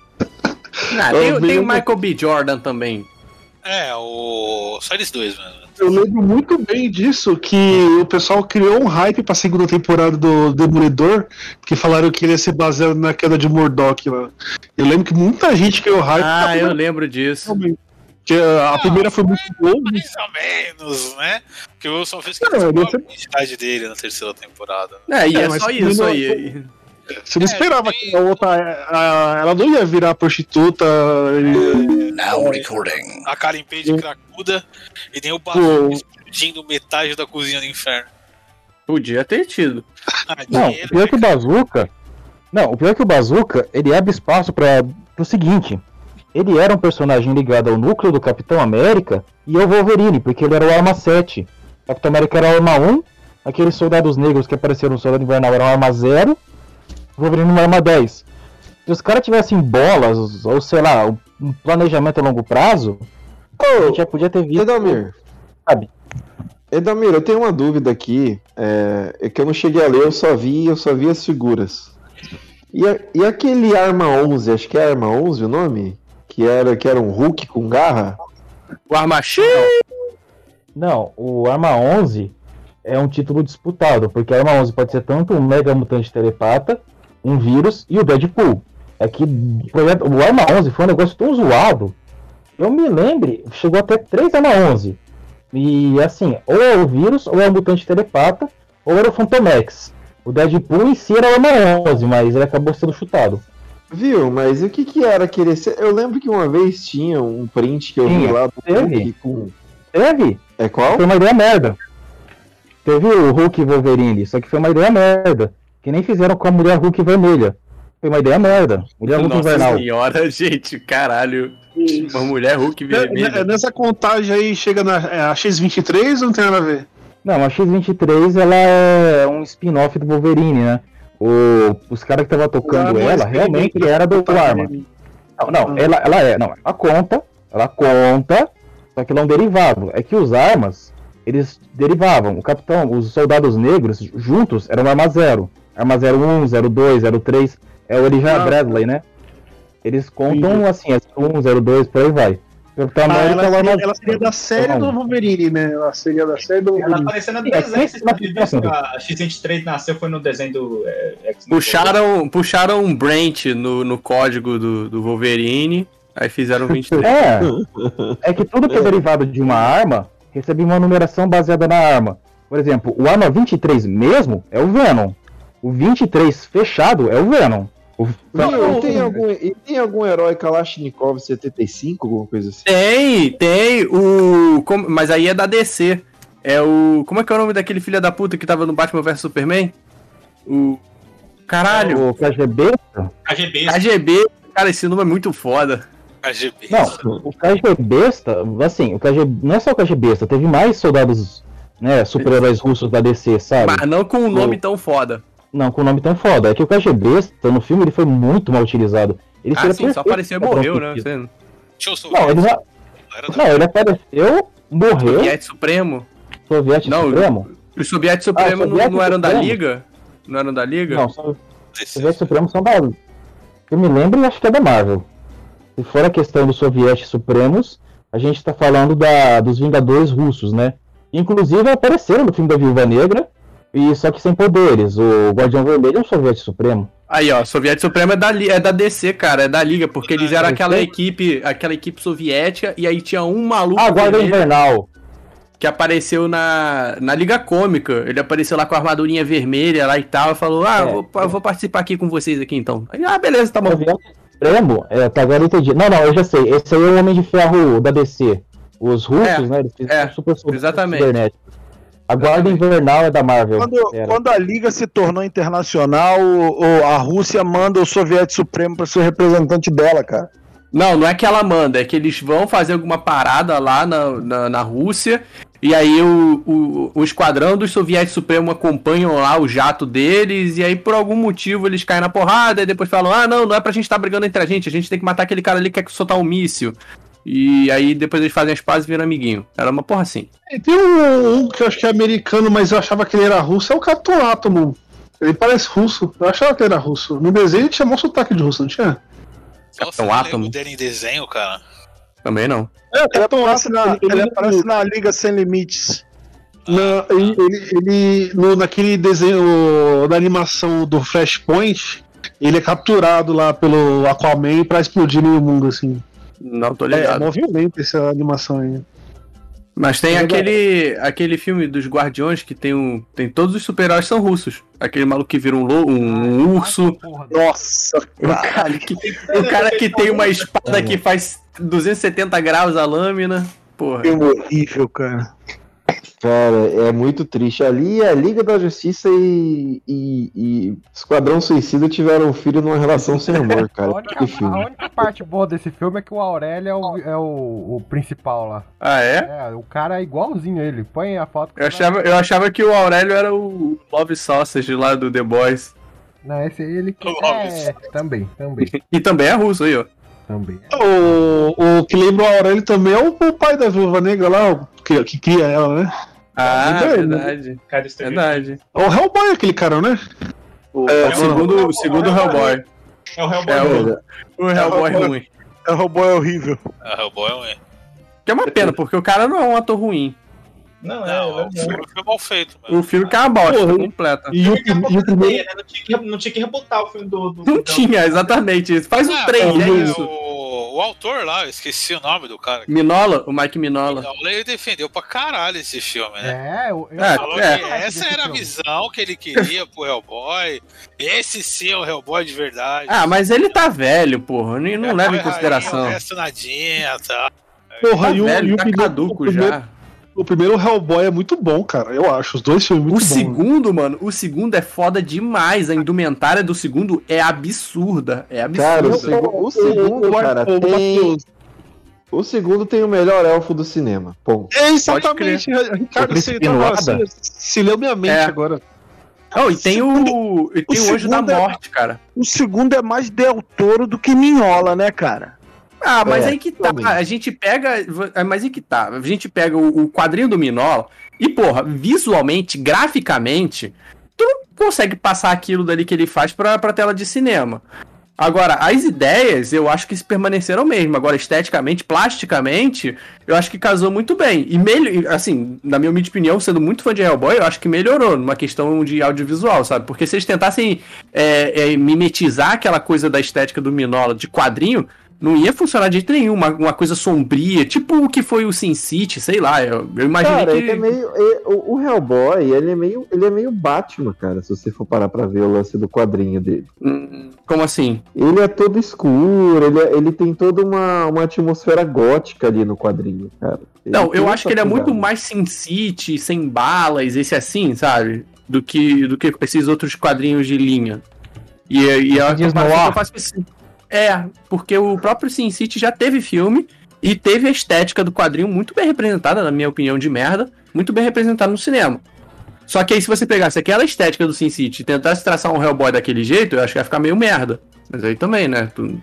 Ah, tem, tem o Michael B. Jordan também. É, o. Só eles dois, mano. Eu lembro muito bem disso, que o pessoal criou um hype pra segunda temporada do Demolidor, porque falaram que ele ia ser baseado na queda de Murdoch lá. Eu lembro que muita gente criou hype. Ah, eu lembro disso. Porque a a primeira foi muito boa. Mais ou menos, né? Porque o Wilson Fisk Não, não, a identidade dele na terceira temporada. né? É, e É, é, só isso não- aí. Você não É, esperava tem- que a outra. a- ela não ia virar prostituta. e- Now recording. A Karen Page cracuda e nem o. Bazooka explodindo metade da cozinha do inferno. Podia ter tido. Ah, Não, o pior é que o Bazooka. Não, o pior é que o Bazooka, ele abre espaço para o seguinte. Ele era um personagem ligado ao núcleo do Capitão América e ao Wolverine, porque ele era o Arma 7. O Capitão América era o Arma 1, aqueles soldados negros que apareceram no Soldado Invernal eram Arma 0, o Wolverine era Arma 10. Se os caras tivessem bolas, ou sei lá, um planejamento a longo prazo, A gente já podia ter visto. Edalmir. Sabe? Edalmir, eu tenho uma dúvida aqui. É, é que eu não cheguei a ler, eu só vi, eu só vi as figuras. E, a- e aquele Arma 11, acho que é Arma 11 o nome? Que era, que era um Hulk com garra? O Armachim! Não, o Arma 11 é um título disputado, porque a Arma 11 pode ser tanto um Mega Mutante Telepata, um vírus e o Deadpool. É que o projeto- o Arma 11 foi um negócio tão zoado. Eu me lembre, chegou até 3 Arma 11. E assim, ou é o vírus, ou é o Mutante Telepata, ou era o Phantomex. O Deadpool em si era o Arma 11, mas ele acabou sendo chutado. Viu? Mas o que que era aquele... Eu lembro que uma vez tinha um print que eu vi Tinha, lá do teve. Hulk com... Teve? É qual? Foi uma ideia merda. Teve o Hulk e Wolverine, só que foi uma ideia merda. Que nem fizeram com a mulher Hulk vermelha. Foi uma ideia merda. Mulher Hulk Nossa invernal. senhora, <laughs> gente, caralho. Uma mulher Hulk Né- vermelha. Nessa contagem aí chega na é, a X23 ou não tem nada a ver? Não, a X-23 ela é um spin-off do Wolverine, né? O, os caras que estavam tocando Não, ela realmente era do Arma. Não, não, ela, ela é, não, ela conta, ela conta, só que ela é um derivado. É que os armas, eles derivavam. O capitão, os soldados negros juntos eram arma zero. Arma 01, 02, 03, é o Elijah Ah. Bradley, né? Eles contam assim, é 01, 02, por aí vai. Capitão Ah, América ela, é o seria, ela seria da série do Wolverine, né? Ela seria da série do Ela Wolverine. apareceu no Sim, desenho, é vocês viram A X-23 nasceu foi no desenho do é, X-Men. Puxaram, puxaram um Brent no, no código do, do Wolverine, aí fizeram 23. É, é que tudo que é derivado de uma arma recebe uma numeração baseada na arma. Por exemplo, o arma 23 mesmo é o Venom. O 23 fechado é o Venom. O... Viu? E tem algum, tem algum herói Kalashnikov 75, alguma coisa assim? Tem, tem o. como- mas aí é da DC. É o. Como é que é o nome daquele filho da puta que tava no Batman vs Superman? O. Caralho! O KGB? KGB. KGB. Cara, esse nome é muito foda. KGB. Não, o KGBesta, assim, o KGB, não é só o KGBesta, teve mais soldados, né, super-heróis russos da DC, sabe? Mas não com um nome tão foda. Não, com o nome tão foda. É que o KGBesta no filme ele foi muito mal utilizado. Ele Ah, sim, só apareceu e morreu, um né? Você- Não, ele já... não Não, ele apareceu, morreu, Soviético Supremo. Soviético Não, Supremo. Os Soviéticos Supremo não, Soviético não eram da Supremo? Liga? Não eram da Liga? Não, só desse- Soviético Supremo são da. Eu me lembro e acho que é da Marvel. Se for a questão dos Soviéticos Supremos, a gente tá falando da, dos Vingadores russos, né? Inclusive apareceram no filme da Viúva Negra, e só que sem poderes. O Guardião Vermelho é um Soviético Supremo. Aí, ó, Soviético Supremo é da, é da DC, cara, é da Liga, porque eles eram DC? aquela equipe, aquela equipe soviética, e aí tinha um maluco Ah, Guarda vermelho Invernal. que apareceu na, na Liga Cômica. Ele apareceu lá com a armadurinha vermelha lá e tal, e falou, ah, É. eu vou, eu vou participar aqui com vocês aqui então. Aí, ah, beleza, tá bom. Soviético Supremo? É, tá, agora eu entendi. Não, não, eu já sei. Esse aí é o Homem de Ferro da DC. Os russos, É, né? Eles fizeram é, super super exatamente. A Guarda Invernal é da Marvel. Quando, quando a Liga se tornou internacional, o- o- a Rússia manda o Soviético Supremo para ser o representante dela, cara. Não, não é que ela manda, é que eles vão fazer alguma parada lá na, na, na Rússia, e aí o, o, o esquadrão dos soviéticos supremos acompanham lá o jato deles, e aí por algum motivo eles caem na porrada, e depois falam, ah, não, não é pra gente estar brigando entre a gente, a gente tem que matar aquele cara ali que quer soltar um míssil. E aí depois eles fazem as pazes e viram amiguinho. Era uma porra assim. E tem um, um que eu acho que é americano, mas eu achava que ele era russo, é o Capitão Átomo. Ele parece russo. Eu achava que ele era russo. No desenho ele tinha mó sotaque de russo, não tinha? Nossa, um eu átomo. lembro dele em desenho, cara. Também não. É, Ele Capitão aparece, na, Átomo. ele aparece na Liga Sem Limites. Na, ele, ele, ele- no, naquele desenho da animação do Flashpoint, ele é capturado lá pelo Aquaman pra explodir meio mundo, assim. Não tô É, ligado. mó violenta essa animação aí. Mas tem É aquele, aquele filme dos Guardiões que tem um. Tem todos os super-heróis são russos. Aquele maluco que vira um, lo, um urso. Porra, Nossa, O cara, que, o cara que tem uma espada que faz 270 graus a lâmina. Porra. que horrível, cara. Cara, é muito triste. Ali a Liga da Justiça e, e, e Esquadrão Suicida tiveram um filho numa relação sem amor, <laughs> A cara. única, Que filme. a única parte boa desse filme é que o Aurélio é o, é o, o principal lá. Ah, é? É, o cara é igualzinho a ele. Põe a foto. que Eu achava, eu achava que o Aurélio era o Love Sausage lá do The Boys. Não, esse aí ele que. O É, também, também. <laughs> E também é russo aí, ó. Também. O, o que lembra o Aurélio também é o, o pai da Viúva Negra lá, o que, que cria ela, né? Ah, bem, né? verdade. Cara, Verdade. O Hellboy é aquele cara, né? É, o segundo, o segundo Hellboy. É o Hellboy. É o, o Hellboy Hellboy. ruim. É o Hellboy é horrível. A Hellboy é um Que é uma pena, porque o cara não é um ator ruim. Não, é, Não, é, o filme foi mal feito, mano. O filme que é uma bosta Porra, completa. E o, e o primeiro. né? Não tinha, que, não tinha que rebutar o filme do. do Não do- tinha, exatamente isso. Faz um Ah, 3, é o, isso. O, o autor lá, eu esqueci o nome do cara. Minola, o Mike Minola. Ele defendeu pra caralho esse filme, né? É, eu, eu É, Falou é. que essa era a visão que ele queria pro Hellboy. Esse sim é o Hellboy de verdade. Ah, mas ele tá velho, porra. Não, não leva em consideração. O resto nadinha, tá? Porra, Tá e o, e velho, o tá primeiro, o, caduco primeiro, já. O primeiro Hellboy é muito bom, cara. Eu acho. Os dois filmes O muito bons. segundo, mano, o segundo é foda demais. A indumentária do segundo é absurda. É Cara, o, absurda. segu- o segundo, o- cara, o- o- tem. O segundo tem o melhor elfo do cinema. Ponto. É exatamente, Ricardo, O você, tá- você, se leu minha mente É. agora. Oh, e tem o, e tem o, o Anjo da segundo é- Morte, cara. O segundo é mais Del Toro do que Minhola, né, cara? Ah, mas É, aí que tá. realmente. A gente pega. Mas aí que tá. A gente pega o, o quadrinho do Minola e, porra, visualmente, graficamente, tu não consegue passar aquilo dali que ele faz pra, pra tela de cinema. Agora, as ideias, eu acho que se permaneceram mesmo. Agora, esteticamente, plasticamente, eu acho que casou muito bem. E melhor, assim, na minha humilde opinião, sendo muito fã de Hellboy, eu acho que melhorou numa questão de audiovisual, sabe? Porque se eles tentassem é, é, mimetizar aquela coisa da estética do Minola de quadrinho, não ia funcionar de jeito nenhum. Uma, uma coisa sombria, tipo o que foi o Sin City, sei lá. Eu, eu imaginei Cara, que. ele é meio. e- O, o Hellboy, ele é meio. Ele é meio Batman, cara, se você for parar pra ver o lance do quadrinho dele. Hum, Como assim? Ele é todo escuro, ele, é- ele tem toda uma, uma atmosfera gótica ali no quadrinho, cara. Ele Não, eu acho que ele é muito mais Sin City, sem balas, esse assim, sabe? Do que, do que esses outros quadrinhos de linha. E, e a comparação que eu faço com esse- É, porque o próprio Sin City já teve filme e teve a estética do quadrinho muito bem representada, na minha opinião, de merda, muito bem representada no cinema. Só que aí, se você pegasse aquela estética do Sin City e tentasse traçar um Hellboy daquele jeito, eu acho que ia ficar meio merda. Mas aí também, né? Tu-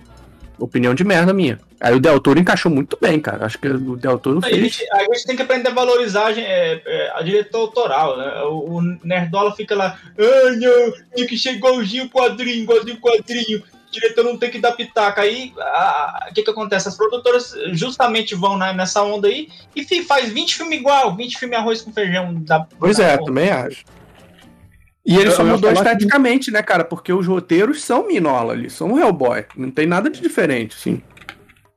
Opinião de merda minha. Aí o Del Toro encaixou muito bem, cara. Acho que o Del Toro A fez. gente, a gente tem que aprender a valorizar é, é, a direita autoral, né? O, o Nerdola fica lá, ah, não, tem que ser igualzinho o quadrinho, igualzinho o quadrinho. Diretor não tem que dar pitaca. Aí, o que que acontece? As produtoras justamente vão na- nessa onda aí e fi- faz 20 filmes igual, 20 filmes arroz com feijão. Da, Pois da- é, também acho. E ele Eu- só mudou falar que- esteticamente, né, cara? Porque os roteiros são Minola ali, são um Hellboy. Não tem nada de diferente, assim.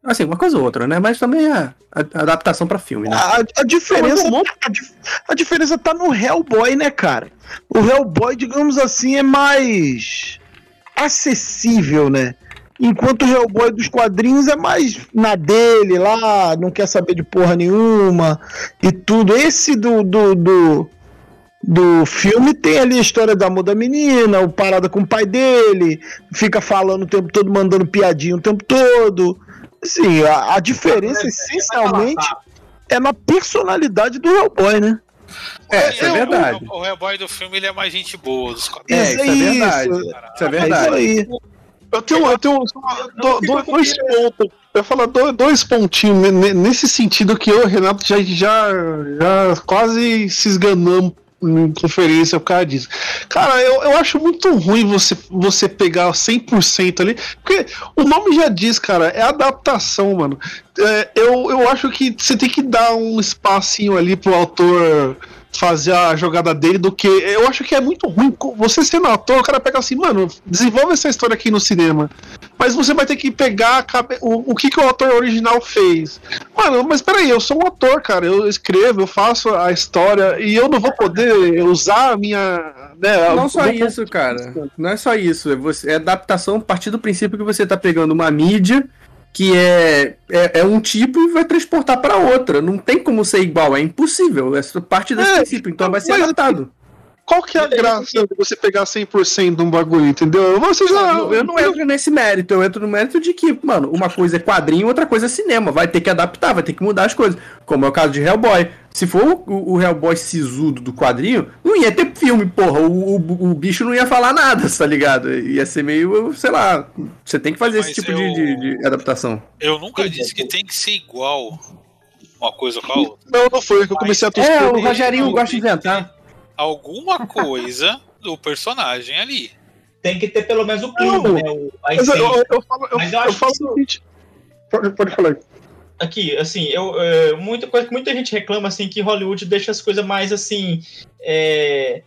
Assim, uma coisa ou outra, né? Mas também é a, a adaptação pra filme, né? A, a diferença, Mas a, dif- a diferença tá no Hellboy, né, cara? O Hellboy, digamos assim, é mais acessível, né? Enquanto o Hellboy dos quadrinhos é mais na dele lá, não quer saber de porra nenhuma e tudo. Esse do, do, do, do filme tem ali a história da amor da menina, o parada com o pai dele, fica falando o tempo todo, mandando piadinha o tempo todo. Assim, a, a diferença essencialmente é na personalidade do Hellboy, né? É, isso é o- verdade. O, o Hellboy do filme ele é mais gente boa dos quadrinhos. É, isso é verdade. Isso é É verdade. isso aí. Eu tenho, eu tenho do- do- dois pontos. Eu ia falar do- dois pontinhos ne- ne- nesse sentido que eu e o Renato já, já, já quase se esganamos conferência por causa disso. Cara, eu, eu acho muito ruim você, você pegar 100% ali, porque o nome já diz, cara, é adaptação, mano. É, eu, eu acho que você tem que dar um espacinho ali pro autor fazer a jogada dele do que. Eu acho que é muito ruim. Você sendo ator, o cara pega assim, mano, desenvolve essa história aqui no cinema. Mas você vai ter que pegar a cabe- o, o que, que o autor original fez. Mano, mas peraí, eu sou um ator, cara. Eu escrevo, eu faço a história e eu não vou poder usar a minha. Né, Não só vou- isso, cara. Não é só isso. É, você, é adaptação a partir do princípio que você tá pegando uma mídia que é, é, é um tipo e vai transportar pra outra. Não tem como ser igual, é impossível. É só parte desse É, princípio, então vai ser mas- adaptado. Qual que é a graça de você pegar 100% de um bagulho, entendeu? Você já. Eu, eu não entro nesse mérito, eu entro no mérito de que, mano, uma coisa é quadrinho, outra coisa é cinema. Vai ter que adaptar, vai ter que mudar as coisas. Como é o caso de Hellboy. Se for o, o Hellboy sisudo do quadrinho, não ia ter filme, porra. O, o, o bicho não ia falar nada, <laughs> tá ligado? Ia ser meio, sei lá. Você tem que fazer Mas esse tipo eu- de, de- de adaptação. Eu nunca disse que tem que ser igual uma coisa com a outra. Não, não foi, que eu comecei a torcer. É, o Rogerinho gosta de inventar. Alguma coisa do personagem ali. Tem que ter pelo menos o clima, né? O, a Mas eu, eu, eu falo, eu, Mas eu eu acho falo que o seguinte. Pode, pode falar. aqui, assim, eu, é, muita coisa que muita gente reclama, assim, que Hollywood deixa as coisas mais, assim, é,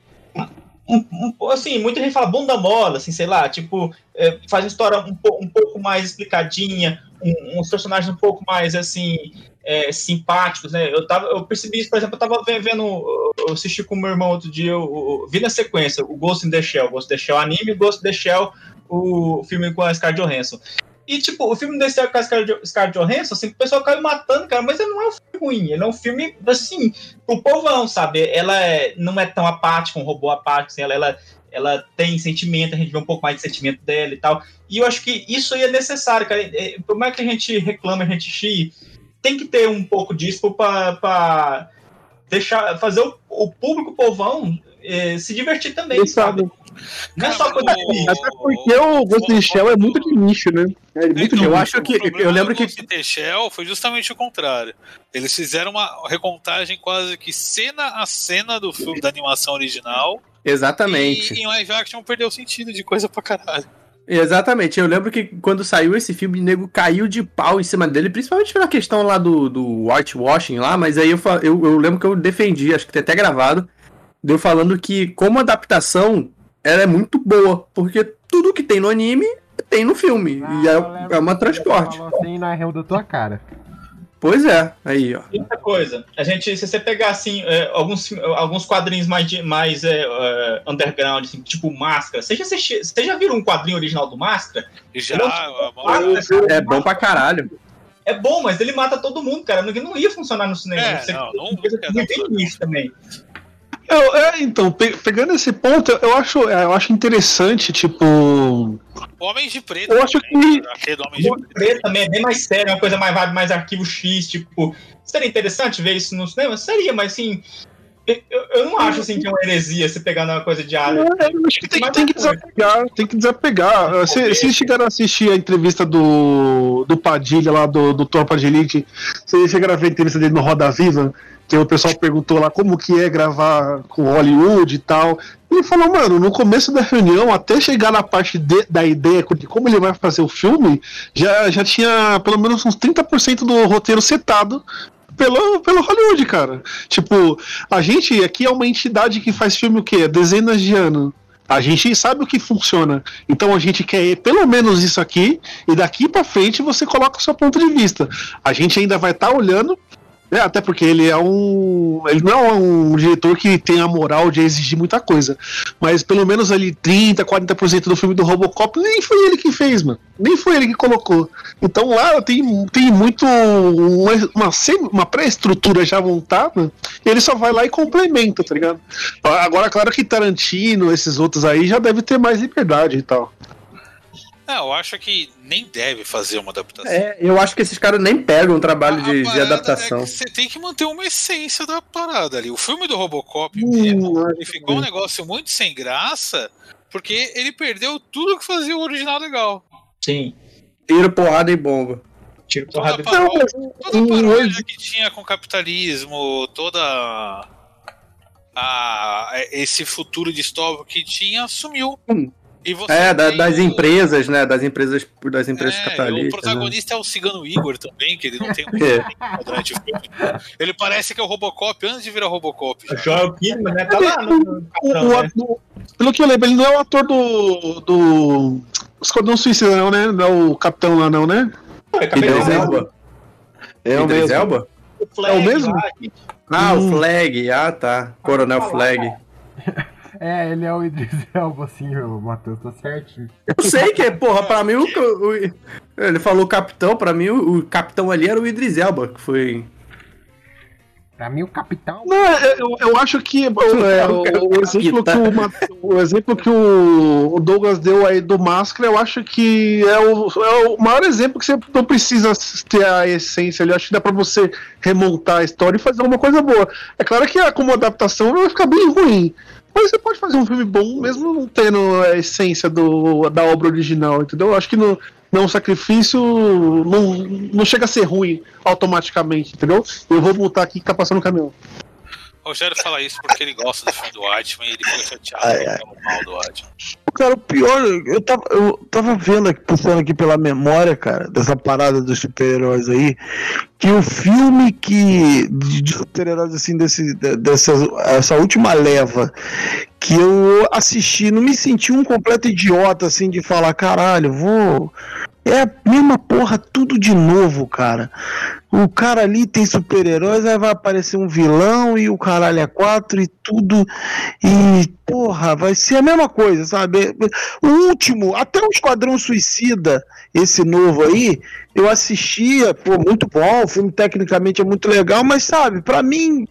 um- um- assim, muita gente fala bunda mola, assim, sei lá, tipo, é, faz uma história um, um pouco mais explicadinha, um- uns personagens um pouco mais, assim, é, simpáticos, né, eu, tava, eu percebi isso, por exemplo, eu tava ve- vendo, eu assisti com o meu irmão outro dia, eu, eu vi na sequência, o Ghost in the Shell, Ghost in the Shell anime Ghost in the Shell, o filme com a Scarlett Johansson. E, tipo, o filme desse com a Scarlett Jo- Scarlett Johansson, assim, o pessoal caiu matando, cara, mas ele não é um filme ruim, ele é um filme, assim, pro povão, sabe? Ela é- não é tão apática, um robô apático, assim, ela, ela, ela tem sentimento, a gente vê um pouco mais de sentimento dela e tal. E eu acho que isso aí é necessário, cara. É, Por mais que a gente reclame, a gente chie, tem que ter um pouco disso pra, pra deixar, fazer o, o público povão eh, se divertir também, sabe? Não é só coisa o- Até porque o Ghost in the Shell é muito de nicho, né? É muito de Eu Então, acho que- eu lembro que- Ghost in the Shell foi justamente o contrário. Eles fizeram uma recontagem quase que cena a cena do filme da animação original. Exatamente. E em live action perdeu o sentido de coisa pra caralho. Exatamente. Eu lembro que quando saiu esse filme, o nego caiu de pau em cima dele, principalmente pela questão lá do, do whitewashing lá, mas aí eu, eu, eu lembro que eu defendi, acho que tem até gravado, deu falando que como adaptação, ela é muito boa, porque tudo que tem no anime tem no filme, e é, é uma transporte. Assim, não riu da tua cara. Pois é, aí ó. E outra coisa, a gente, se você pegar assim, é, alguns, alguns quadrinhos mais, de- mais é, é, underground, assim, tipo Máscara, você já, assisti, você já viu um quadrinho original do Máscara? Já, é um a Máscara, cara, É bom pra caralho. É bom, mas ele mata todo mundo, cara. Não, não ia funcionar no cinema. É, não, não ia que dar tem certo. isso também. Eu- é, então, pe- pegando esse ponto, eu acho, é, eu acho interessante, tipo. Homens de Preto. Eu acho também, que- do Homem de Preto. também é bem mais sério, é uma coisa mais vibe, mais arquivo X, tipo. Seria interessante ver isso no cinema? Seria, mas assim. Eu, eu não acho assim que é uma heresia se pegar numa coisa de área. Eu acho que tem, Mas tem que desapegar, tem que desapegar. Se, se chegaram a assistir a entrevista do, do Padilha lá, do, do Tropa de Elite, vocês chegaram a ver a entrevista dele no Roda Viva, que o pessoal perguntou lá como que é gravar com Hollywood e tal. Ele falou, mano, no começo da reunião, até chegar na parte de- da ideia de como ele vai fazer o filme, já, já tinha pelo menos uns 30% do roteiro setado pelo, pelo Hollywood, cara. Tipo, a gente aqui é uma entidade que faz filme o quê? Dezenas de anos. A gente sabe o que funciona. Então a gente quer pelo menos isso aqui, e daqui pra frente você coloca o seu ponto de vista. A gente ainda vai estar olhando. Né, até porque ele é um. Ele não é um diretor que tem a moral de exigir muita coisa. Mas pelo menos ali 30, 40% do filme do Robocop nem foi ele que fez, mano. Nem foi ele que colocou. Então lá tem, tem muito. Uma, uma, pré-estrutura já montada. Ele só vai lá e complementa, tá ligado? Agora, claro que Tarantino, esses outros aí, já deve ter mais liberdade e tal. É, eu acho que nem deve fazer uma adaptação. É, eu acho que esses caras nem pegam o trabalho de, de parada adaptação. é você tem que manter uma essência da parada ali. O filme do Robocop Hum, mesmo, acho ele ficou um negócio muito sem graça, porque ele perdeu tudo que fazia o original legal. Sim. Tiro, porrada e bomba. Tiro Toda porrada. a paródia, toda a paródia que tinha com o capitalismo, toda a, esse futuro distópico que tinha, sumiu. Hum. E você É, da- das o- empresas, né? Das empresas, das empresas É, capitalistas. o né? protagonista é o cigano Igor também, que ele não tem <laughs> um É. durante o filme. Ele parece que é o Robocop antes de virar Robocop. já. Joel né? Tá lá no, O- patrão, o né? pelo que eu lembro, ele não é o ator do. do. Esquadrão Suicida, não, né? Não é o capitão lá, não, né? De Idris dizer, Elba? É o mesmo. Elba? o Flag É o mesmo? lá. Ah, Hum. o Flag. Ah, tá. Coronel Flag. É, ele é o Idris <laughs> Elba, assim, o Matheus tá certinho. Eu sei que, porra, pra mim o, o- Ele falou capitão, pra mim o, o capitão ali era o Idris Elba, que foi. Pra mim, o capitão. Não, eu, eu- eu acho que o, é, o- o exemplo que o, o exemplo que o, o Douglas deu aí do Máscara, eu acho que é o, é o maior exemplo que você não precisa ter a essência ali. Eu acho que dá pra você remontar a história e fazer uma coisa boa. É claro que a- como adaptação vai ficar bem ruim. Mas você pode fazer um filme bom mesmo não tendo a essência do, da obra original, entendeu? Eu acho que no, não sacrifício não, não chega a ser ruim automaticamente, entendeu? Eu vou voltar aqui e ficar passando o caminhão. O Rogério fala isso porque ele gosta do filme do Watchmen e ele fica chateado Ai, quando ai. falam mal do Watchmen. Cara, o pior, eu tava, eu tava vendo aqui, puxando aqui pela memória, cara, dessa parada dos super-heróis aí, que o filme que. de, super-heróis, assim, desse, de- dessa essa última leva, que eu assisti, não me senti um completo idiota, assim, de falar, caralho, vou. É a mesma porra, tudo de novo, cara. O cara ali tem super-heróis, aí vai aparecer um vilão e o caralho é quatro e tudo. E, porra, vai ser a mesma coisa, sabe? O último, até o Esquadrão Suicida, esse novo aí, eu assistia, pô, muito bom, o filme tecnicamente é muito legal, mas sabe, pra mim,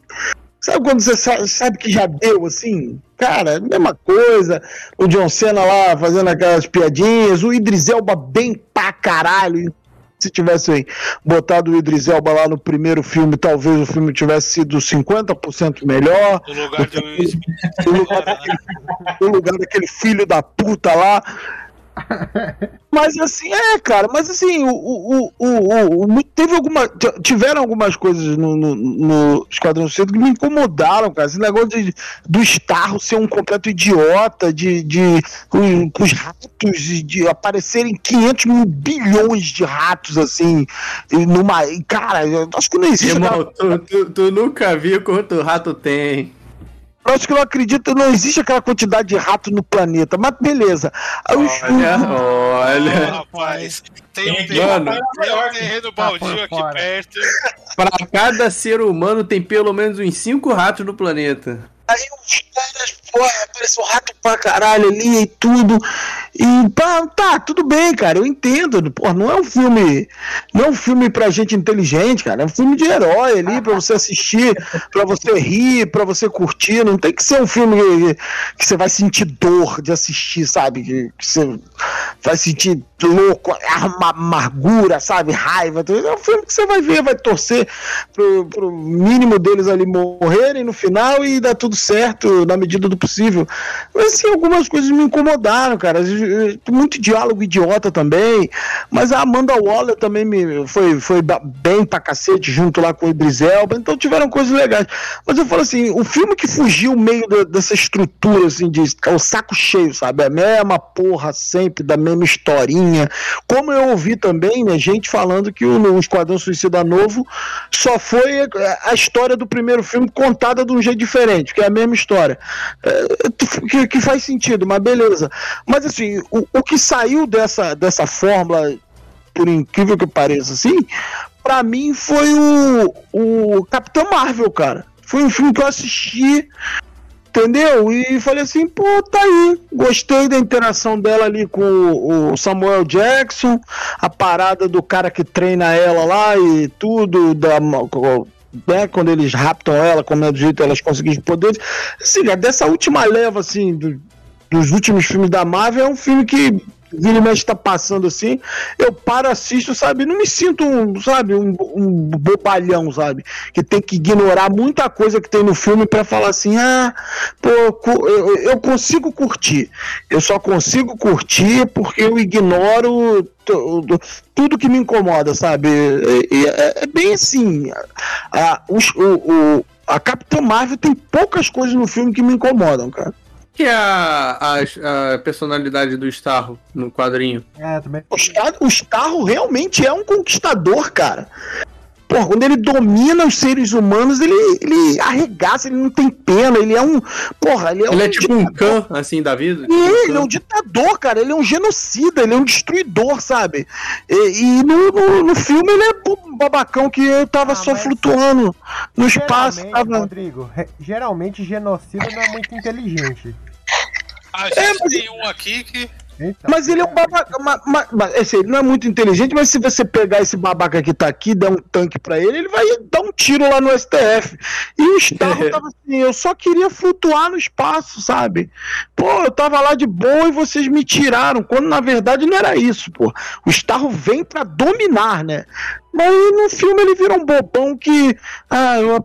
sabe quando você sa- sabe que já deu, assim? Cara, mesma coisa, o John Cena lá fazendo aquelas piadinhas, o Idris Elba bem pra caralho, se tivesse botado o Idris Elba lá no primeiro filme, talvez o filme tivesse sido 50% melhor. No lugar. <laughs> No lugar, daquele, no lugar daquele filho da puta lá. Mas assim, é, cara, mas assim, o, o, o, o, teve alguma. Tiveram algumas coisas no, no, no Esquadrão Suicida que me incomodaram, cara. Esse negócio de, do Starro ser um completo idiota, de, de com, com os ratos, de, de aparecerem 500 mil bilhões de ratos, assim, numa. Cara, eu acho que não existe. Irmão, tu, tu, tu nunca viu quanto rato tem. Eu acho que eu não acredito, não existe aquela quantidade de rato no planeta, mas beleza. Olha, olha. Rapaz, tem um terreno, um terreno baldio aqui fora. perto. Pra cada ser humano tem pelo menos uns 5 ratos no planeta. Aí os caras, porra, apareceu rato pra caralho ali e tudo. E pá, tá, tudo bem, cara, eu entendo. Porra, não é um filme. Não é um filme pra gente inteligente, cara. É um filme de herói ali, pra você assistir, pra você rir, pra você curtir. Não tem que ser um filme que, que você vai sentir dor de assistir, sabe? Que, que você vai sentir louco, ama- amargura, sabe? Raiva. É um filme que você vai ver, vai torcer pro, pro mínimo deles ali morrerem no final e dar tudo certo na medida do possível. Mas assim, algumas coisas me incomodaram, cara. Muito diálogo idiota também. Mas a Amanda Waller também me foi, foi bem pra cacete, junto lá com o Idris Elba. Então tiveram coisas legais. Mas eu falo assim, o filme que fugiu meio da- dessa estrutura, assim, de é o saco cheio, sabe? A mesma porra sempre, da mesma historinha. Como eu ouvi também, né, gente falando que o, no Esquadrão Suicida Novo só foi a história do primeiro filme contada de um jeito diferente, que é a mesma história. É, que, que faz sentido, mas beleza. Mas assim, o, o que saiu dessa, dessa fórmula, por incrível que pareça, assim, pra mim foi o, o Capitão Marvel, cara. Foi um filme que eu assisti, entendeu? E falei assim, pô, tá aí. Gostei da interação dela ali com o Samuel Jackson, a parada do cara que treina ela lá e tudo, da, né, quando eles raptam ela, como é do jeito elas conseguem poderes. Assim, dessa última leva, assim, do- dos últimos filmes da Marvel, é um filme que vira e mexe tá passando assim, eu paro, assisto, sabe? Não me sinto, um, sabe, um, um bobalhão, sabe? Que tem que ignorar muita coisa que tem no filme pra falar assim, ah, pô, eu, eu consigo curtir. Eu só consigo curtir porque eu ignoro tu- tu- tudo que me incomoda, sabe? E É, é bem assim. A, os- o, o- a Capitã Marvel tem poucas coisas no filme que me incomodam, cara. Que é a, a, a personalidade do Starro no quadrinho? É, também. O Starro, o Starro realmente é um conquistador, cara. Porra, quando ele domina os seres humanos, ele, ele arregaça, ele não tem pena, ele é um. Porra, ele é um. Ele é tipo um Khan, assim, da vida? E ele é um ditador, cara. Ele é um genocida, ele é um destruidor, sabe? E, e no, no, no filme ele é um babacão que eu tava Ah, só flutuando no espaço. Tava... Rodrigo, geralmente genocida não é muito inteligente. A gente tem um aqui que. Então, Mas ele é um babaca. Mas, mas, mas, assim, ele não é muito inteligente, mas se você pegar esse babaca que tá aqui, dar um tanque pra ele, ele vai dar um tiro lá no STF. E o Starro <laughs> tava assim, eu só queria flutuar no espaço, sabe? Pô, eu tava lá de boa e vocês me tiraram, quando na verdade não era isso, pô. O Starro vem pra dominar, né? Mas no filme ele vira um bobão que. Ah, eu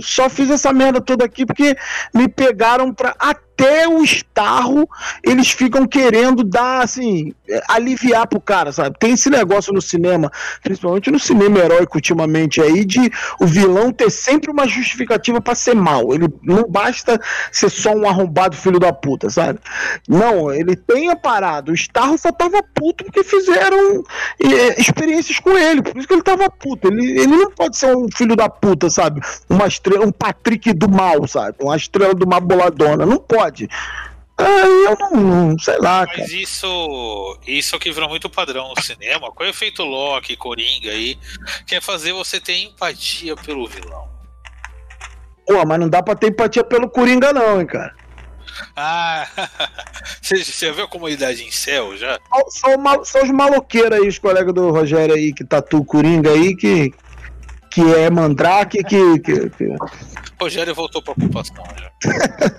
só fiz essa merda toda aqui porque me pegaram pra. Até o Starro, eles ficam querendo dar, assim, aliviar pro cara, sabe? Tem esse negócio no cinema, principalmente no cinema heróico ultimamente aí, de o vilão ter sempre uma justificativa pra ser mal. Ele não basta ser só um arrombado filho da puta, sabe? Não, ele tem a parada. O Starro só tava puto porque fizeram é, experiências com ele. Por isso que ele tava puto. Ele, ele não pode ser um filho da puta, sabe? Uma estrela, um Patrick do mal, sabe? Uma estrela do mal boladona. Não pode. Aí eu não, não- sei lá, cara. Mas isso, isso que virou muito padrão no cinema, com o efeito Loki, Coringa aí, que é fazer você ter empatia pelo vilão. Pô, mas não dá pra ter empatia pelo Coringa, não, hein, cara. Ah, <laughs> você, você viu a comunidade em céu já? Só, só o mal- só os maloqueiros aí, os colegas do Rogério aí, que tatu Coringa aí, que, que é mandrake, que, que, que- Rogério voltou pra ocupação já. <laughs>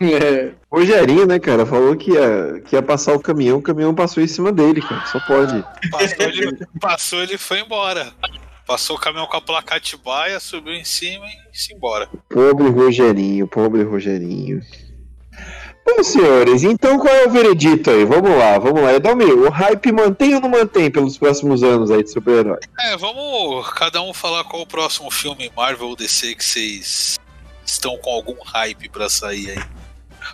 É, Rogerinho, né, cara, falou que ia, que ia passar o caminhão, o caminhão passou em cima dele, cara. Só pode. Passou, ele, passou, ele foi embora. Passou o caminhão com a placa Atibaia, subiu em cima e se embora. Pobre Rogerinho, pobre Rogerinho. Bom, senhores, então qual é o veredito aí? Vamos lá, vamos lá. Edalmir, o hype mantém ou não mantém pelos próximos anos aí de super-herói? É, vamos cada um falar qual o próximo filme Marvel ou DC que vocês estão com algum hype pra sair aí.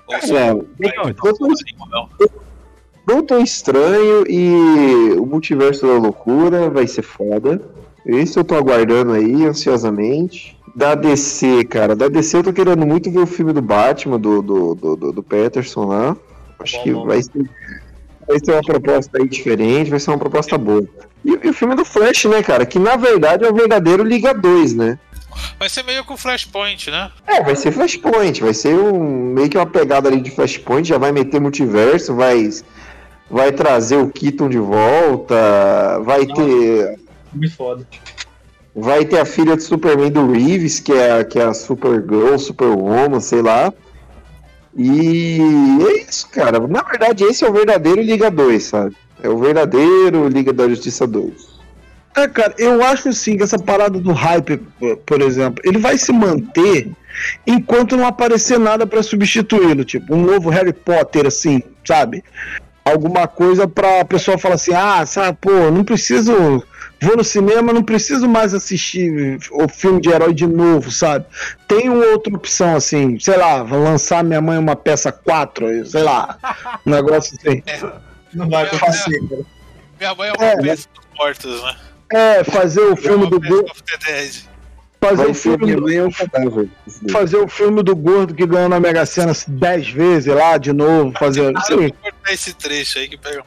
Ou Cara, não, hype, Doutor, não. Doutor Estranho e o Multiverso da Loucura vai ser foda. Esse eu tô aguardando aí, ansiosamente. Da DC, cara, da DC eu tô querendo muito ver o filme do Batman, do, do, do, do, do Peterson lá. Acho Bom, que bom. vai ser, vai ser uma proposta aí diferente, vai ser uma proposta boa. E, e o filme do Flash, né, cara, que na verdade é o verdadeiro Liga 2, né? Vai ser meio com Flashpoint, né? É, vai ser Flashpoint, vai ser um, meio que uma pegada ali de Flashpoint, já vai meter multiverso, vai, vai trazer o Keaton de volta, vai ter Muito foda. Vai ter a filha do Superman do Reeves, que é, que é a Supergirl, Superwoman, sei lá. E é isso, cara. Na verdade, esse é o verdadeiro Liga 2, sabe? É o verdadeiro Liga da Justiça 2. É, cara, eu acho assim que essa parada do hype, por- exemplo, ele vai se manter enquanto não aparecer nada pra substituí-lo, tipo um novo Harry Potter, assim, sabe? Alguma coisa pra pessoa falar assim, ah, sabe, pô, não preciso, vou no cinema, não preciso mais assistir o filme de herói de novo, sabe? Tem uma outra opção, assim, sei lá, vou lançar Minha Mãe uma peça 4, sei lá, um negócio assim. <laughs> Não vai Minha, acontecer. minha, minha mãe é uma É, peça dos mortos, né? É, fazer o filme do Best gordo, fazer o filme do, é um fazer o filme do gordo que ganhou na Mega Sena 10 vezes lá de novo, fazer Ah, eu assim, vou cortar esse trecho aí que pega.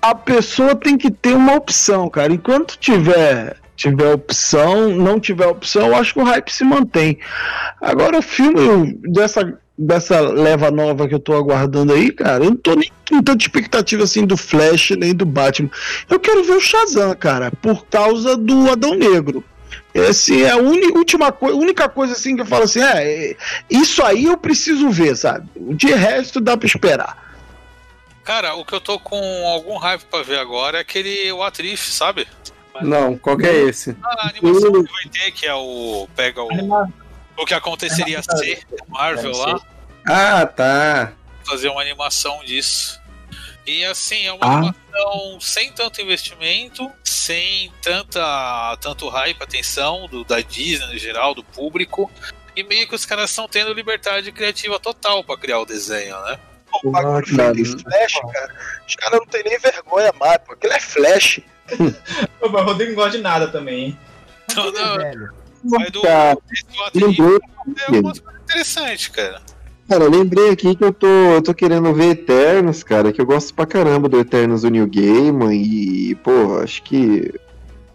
A pessoa tem que ter uma opção, cara. Enquanto tiver tiver opção, não tiver opção, eu acho que o hype se mantém. Agora o filme dessa dessa leva nova que eu tô aguardando aí, cara, eu não tô nem com tanta expectativa assim do Flash nem do Batman. Eu quero ver o Shazam, cara, por causa do Adão Negro. Esse é a última única coisa assim que eu falo assim, é, é, isso aí eu preciso ver, sabe? De resto dá pra esperar. Cara, o que eu tô com algum hype pra ver agora é aquele o Atriz, sabe? Não, qual que é esse? A animação que vai ter, que é o. Pega o. O que aconteceria ser Marvel lá, Ah, tá. fazer uma animação disso. E assim, é uma Ah. animação sem tanto investimento, sem tanta tanto hype, atenção do, da Disney no geral, do público. E meio que os caras estão tendo liberdade criativa total pra criar o desenho, né? O bagulho feito em Flash, cara. Os caras não tem nem vergonha mais, pô. Aquilo é Flash. Ô, mas O Rodrigo não gosta de nada também, hein? Não, Velho. vai do, Cara, do atriz, lembrei, é algumas coisas interessantes, cara. cara, eu lembrei aqui que eu tô, eu tô querendo ver Eternos, cara, que eu gosto pra caramba do Eternos do New Gaiman e, pô, acho que.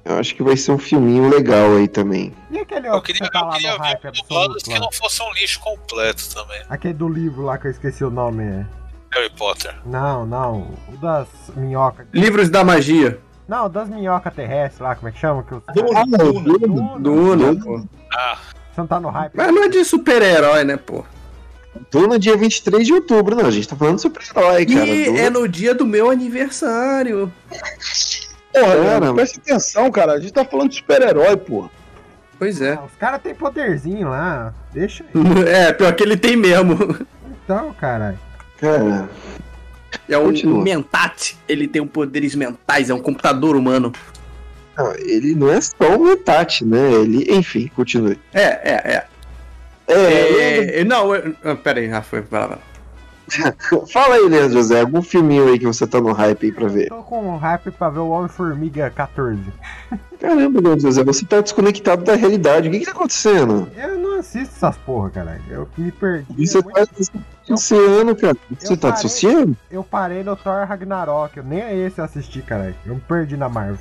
Eu acho que vai ser um filminho legal aí também. E aquele Eu outro que queria, você tá eu lá queria no hype ver absoluto que não fosse um lixo completo também. Aquele do livro lá que eu esqueci o nome. é. Harry Potter. Não, não. O das minhocas. Livros da magia. Não, das minhocas terrestres lá, como é que chama? Que os... Duna, Duna. Duna, pô. Ah, Você não tá no hype. Mas não é de super-herói, né, pô? Duna dia 23 de outubro, não. A gente tá falando de super-herói, cara. E Duna- é no dia do meu aniversário. Porra, cara, presta atenção, cara. A gente tá falando de super-herói, porra. Pois é. Ah, Os caras têm poderzinho lá. Deixa aí. <laughs> É, pior que ele tem mesmo. Então, caralho. Cara, É um Continua. mentate. Ele tem um poderes mentais, é um computador humano. não, ele não é só um metate, né? Ele, enfim, continue. É, é, é. É, É, não, eu, ah, pera aí, Rafa, vai lá, vai lá. <laughs> Fala aí, Leandro José, algum filminho aí que você tá no hype aí pra ver? Tô com hype pra ver o Homem-Formiga 14. Caramba, Leandro José, você tá desconectado da realidade. O que que tá acontecendo? Eu não assisto essas porra, caralho. Eu me perdi. Você é tá muito- dissociando, cara. Você eu tá parei- dissociando? Eu parei no Thor Ragnarok. Eu nem é esse eu assisti, caralho. Eu me perdi na Marvel.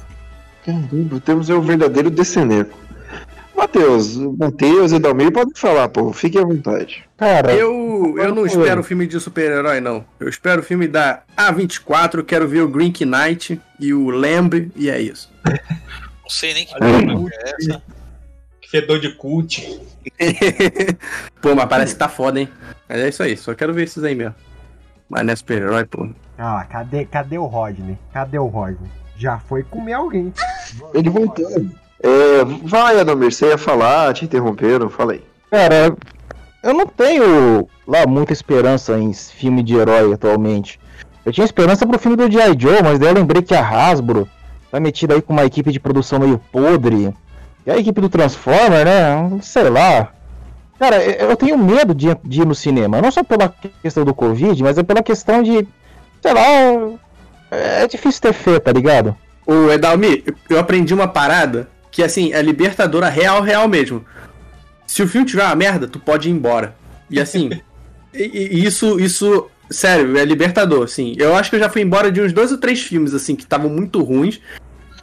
Caramba, temos é o verdadeiro Deceneco. Matheus, Matheus e Dalmir podem falar, pô, fique à vontade. Cara, Eu, eu não espero filme de super-herói, não. Eu espero o filme da A24, quero ver o Green Knight e o Lamb, e é isso. não sei nem que porra é essa. Fedor de cult. <laughs> pô, mas parece que tá foda, hein? Mas é isso aí, só quero ver esses aí mesmo. Mas não é super-herói, pô. Ah cadê, cadê o Rodney? Cadê o Rodney? Já foi comer alguém. Ele voltou. É, vai, Adalmir, você ia falar, te interromperam, fala aí. cara, eu não tenho lá muita esperança em filme de herói atualmente. Eu tinha esperança pro filme do G.I. Joe, mas daí eu lembrei que a Hasbro tá metida aí com uma equipe de produção meio podre. E a equipe do Transformer, né? Sei lá. Cara, eu tenho medo de, de ir no cinema. Não só pela questão do Covid, mas é pela questão de. Sei lá. É difícil ter fé, tá ligado? Ô, Edalmi, eu aprendi uma parada que, assim, é libertadora real, real mesmo. Se o filme tiver uma merda, tu pode ir embora. E assim, <laughs> isso, isso, sério, é libertador, assim. Eu acho que eu já fui embora de uns dois ou três filmes, assim, que estavam muito ruins.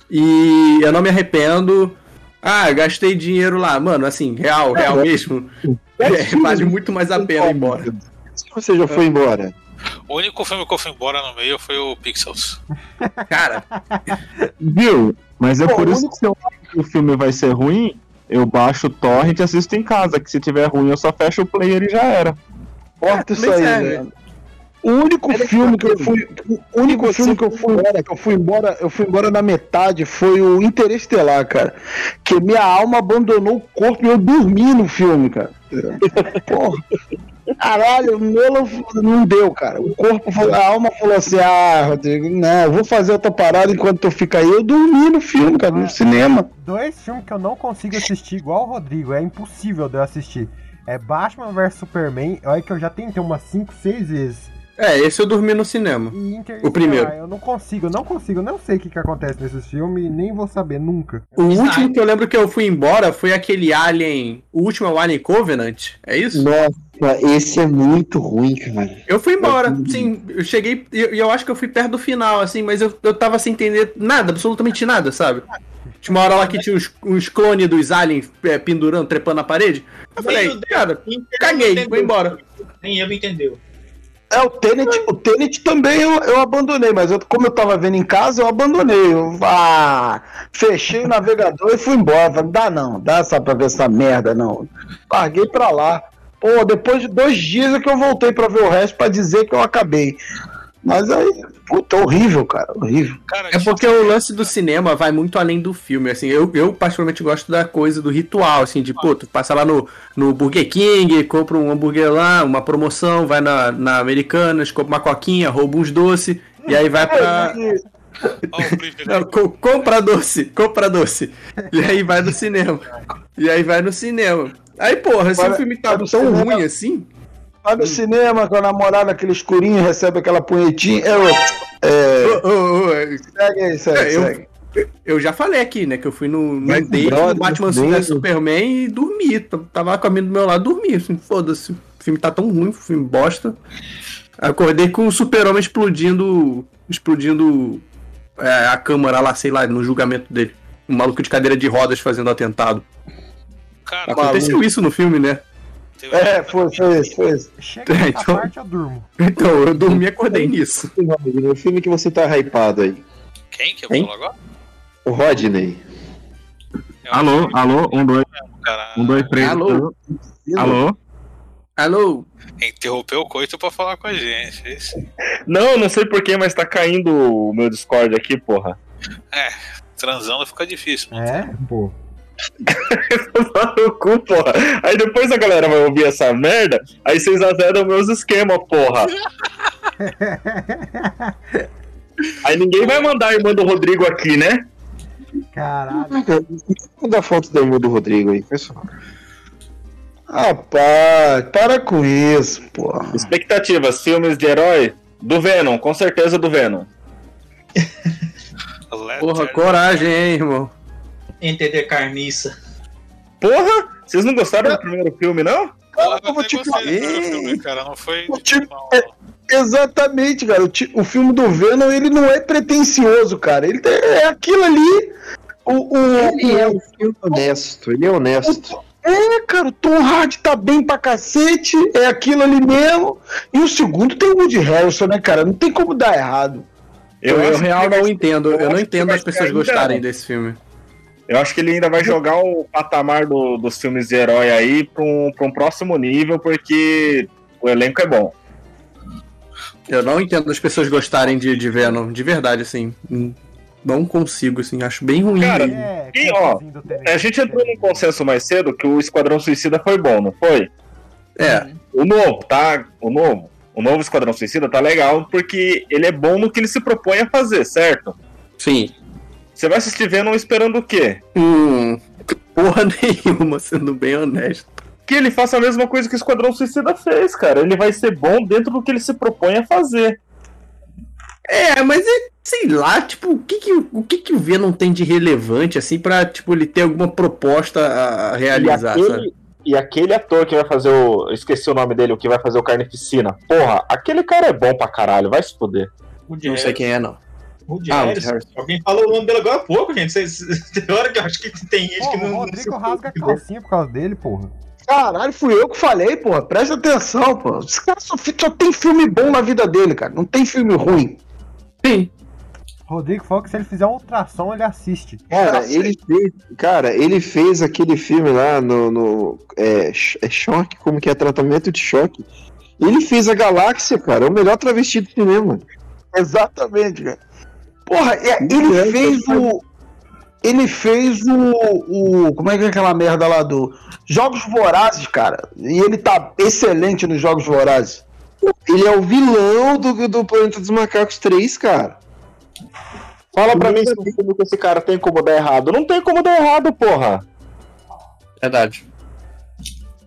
E eu não me arrependo. Ah, gastei dinheiro lá. Mano, assim, real, real mesmo. <laughs> É, vale muito mais a pena ir embora. Se você já foi embora. O único filme que eu fui embora no meio foi o Pixels. Cara, Viu? Mas é Pô, por isso único- que se eu acho que o filme vai ser ruim, eu baixo o torrent e assisto em casa. Que se tiver ruim, eu só fecho o player e já era. Corta isso mas aí, é, né? O único filme que eu fui. O único filme que eu fui embora, que eu fui embora, eu fui embora na metade, foi o Interestelar, cara. Que minha alma abandonou o corpo e eu dormi no filme, cara. <laughs> Porra. Caralho, o meu não deu, cara. O corpo, falou- a alma falou assim: ah, Rodrigo, não, eu vou fazer outra parada enquanto tu fica aí. Eu dormi no filme, cara, no cinema. Dois filmes que eu não consigo assistir igual o Rodrigo. É impossível de eu assistir. É Batman vs Superman. Olha que eu já tentei umas 5, 6 vezes. É, esse eu dormi no cinema. E O primeiro. Eu não consigo, eu não consigo. Eu não sei o que, que acontece nesses filmes e nem vou saber nunca. O último que eu lembro que eu fui embora foi aquele Alien. O último é o Alien Covenant, é isso? Nossa, esse é muito ruim, cara. Eu fui embora, sim. Eu cheguei e eu, eu acho que eu fui perto do final, assim, mas eu, eu tava sem entender nada, absolutamente nada, sabe? Tinha uma hora lá que tinha uns, uns clones dos aliens é, pendurando, trepando na parede. Eu falei, cara, caguei, vou embora. Nem ele entendeu. É, o Tenet, o Tenet também eu, eu abandonei, mas eu- como eu tava vendo em casa, eu abandonei. Eu, ah, fechei o navegador e fui embora. Falei, dá não, dá só pra ver essa merda, não. Larguei pra lá. Pô, depois de dois dias é que eu voltei pra ver o resto pra dizer que eu acabei. Mas aí, puta, horrível, cara, horrível. Cara, É porque o lance do cinema vai muito além do filme, assim, eu, eu particularmente gosto da coisa do ritual, assim, de, pô, tu passa lá no, no Burger King, compra um hambúrguer lá, uma promoção, vai na, na Americanas, compra uma coquinha, rouba uns doces, e aí vai pra... privilégio. Não, co- compra doce, compra doce. E aí vai no cinema. E aí vai no cinema. Aí, porra, se o filme tá tão ruim assim. Vai no cinema com a namorada, aquele escurinho, recebe aquela punhetinha. Eu, é, ô, ô, segue aí, segue, É, eu- segue. Eu já falei aqui, né? Que eu fui no, no date do Batman vs. Superman e dormi. Tava com a mina do meu lado, dormi. Assim, foda-se. O filme tá tão ruim, o filme bosta. Acordei com o super-homem explodindo. Explodindo é, a câmara lá, sei lá, no julgamento dele. Um maluco de cadeira de rodas fazendo atentado. Cara, Aconteceu isso no filme, né? É, foi, foi esse, foi esse. Chega nessa Então- parte, eu durmo. Então, eu dormi e acordei nisso. O filme que você tá hypado aí. Quem que eu Hein? vou falar agora? O Rodney. Eu Alô, alô, um, dois, é um, dois, três. Alô? Alô? Alô? interrompeu o coito pra falar com a gente. Esse- Não, não sei porquê, mas tá caindo o meu Discord aqui, porra. Transando fica difícil. mano. É, pô. <laughs> Tomar no cu, porra. Aí depois a galera vai ouvir essa merda, aí vocês azeram meus esquemas, porra. <laughs> Aí ninguém vai mandar a irmã do Rodrigo aqui, né? Caralho. Manda a foto da irmã do Rodrigo aí, pessoal. Rapaz, para com isso, porra. Expectativas, filmes de herói do Venom, com certeza do Venom. <laughs> Porra, coragem, hein, irmão. Entender carniça. Porra, vocês não gostaram do primeiro filme, não? Eu vou até te filme, cara. Não foi. Vou te- não, é- Exatamente, cara. O, ti- o filme do Venom, ele não é pretencioso, cara. Ele tem- é aquilo ali. O, o, Ele é um filme honesto, ele é honesto. é, cara, o Tom Hardy tá bem pra cacete. É aquilo ali mesmo. E o segundo tem o Woody Harrison, né, cara? Não tem como dar errado. Eu, eu que real não entendo. Eu acho não entendo as pessoas gostarem desse filme. Eu acho que ele ainda vai jogar o patamar do- dos filmes de herói aí pra um, pra um próximo nível, porque o elenco é bom. Eu não entendo as pessoas gostarem de, de Venom, de verdade, assim. Não consigo, assim, acho bem ruim. Cara. É, E, ó. A gente entrou num consenso mais cedo que o Esquadrão Suicida foi bom, não foi? É, O novo, tá? O novo. O novo Esquadrão Suicida tá legal porque ele é bom no que ele se propõe a fazer, certo? sim. Você vai assistir Venom esperando o quê? Hum, porra <laughs> nenhuma, sendo bem honesto. Que ele faça a mesma coisa que o Esquadrão Suicida fez, cara. Ele vai ser bom dentro do que ele se propõe a fazer. É, mas é, sei lá, tipo, o que que, o que que o Venom tem de relevante, assim, pra, tipo, ele ter alguma proposta a realizar, e, sabe? aquele, e aquele ator que vai fazer o. eu Esqueci o nome dele, o que vai fazer o Carnificina. Porra, aquele cara é bom pra caralho, vai se fuder. Não sei quem é, não. Woody Ah, Harrison. Harrison. Alguém falou o nome dele agora há pouco, gente. Vocês, tem hora que eu acho que tem gente Pô, que o não. Rodrigo rasga a calcinha por causa dele, porra. Caralho, fui eu que falei, porra. Presta atenção, pô. Esse cara só, só tem filme bom na vida dele, cara. Não tem filme ruim. Sim. Rodrigo falou que se ele fizer um ultrassom, ele assiste. Cara, ele fez, cara, ele fez aquele filme lá no, no é, é choque, como que é tratamento de choque. Ele fez a Galáxia, cara, é o melhor travesti do cinema. Exatamente, cara. Porra, é, ele fez o. Ele fez o, o. Como é que é aquela merda lá do. Jogos Vorazes, cara. E ele tá excelente nos Jogos Vorazes. Ele é o vilão do, do Planeta dos Macacos 3, cara. Fala pra mim se que esse cara tem como dar errado. Não tem como dar errado, porra. Verdade.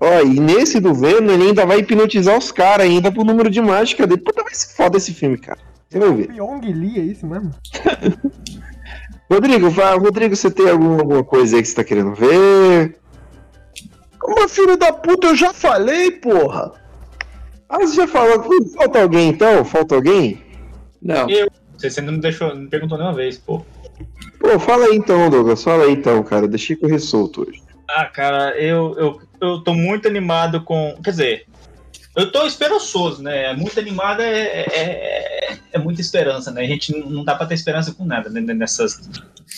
Ó, e nesse do Venom, ele ainda vai hipnotizar os caras ainda pro número de mágica dele. Puta, vai ser foda esse filme, cara. Você vai ver. Pyong Lee, é isso mesmo? <laughs> Rodrigo, vai, Rodrigo, você tem algum- alguma coisa aí que você tá querendo ver? Como filho da puta, eu já falei, porra. Ah, você já falou. Falta alguém então? Falta alguém? Não. Você ainda não deixou, não perguntou nenhuma vez, pô. Pô, fala aí então, Douglas. Fala aí então, cara. Deixei correr solto hoje. Ah, cara, eu, eu, eu tô muito animado com. Quer dizer, eu tô esperançoso, né? Muito animado é, é, é, é muita esperança, né? A gente não- dá pra ter esperança com nada né, nessas.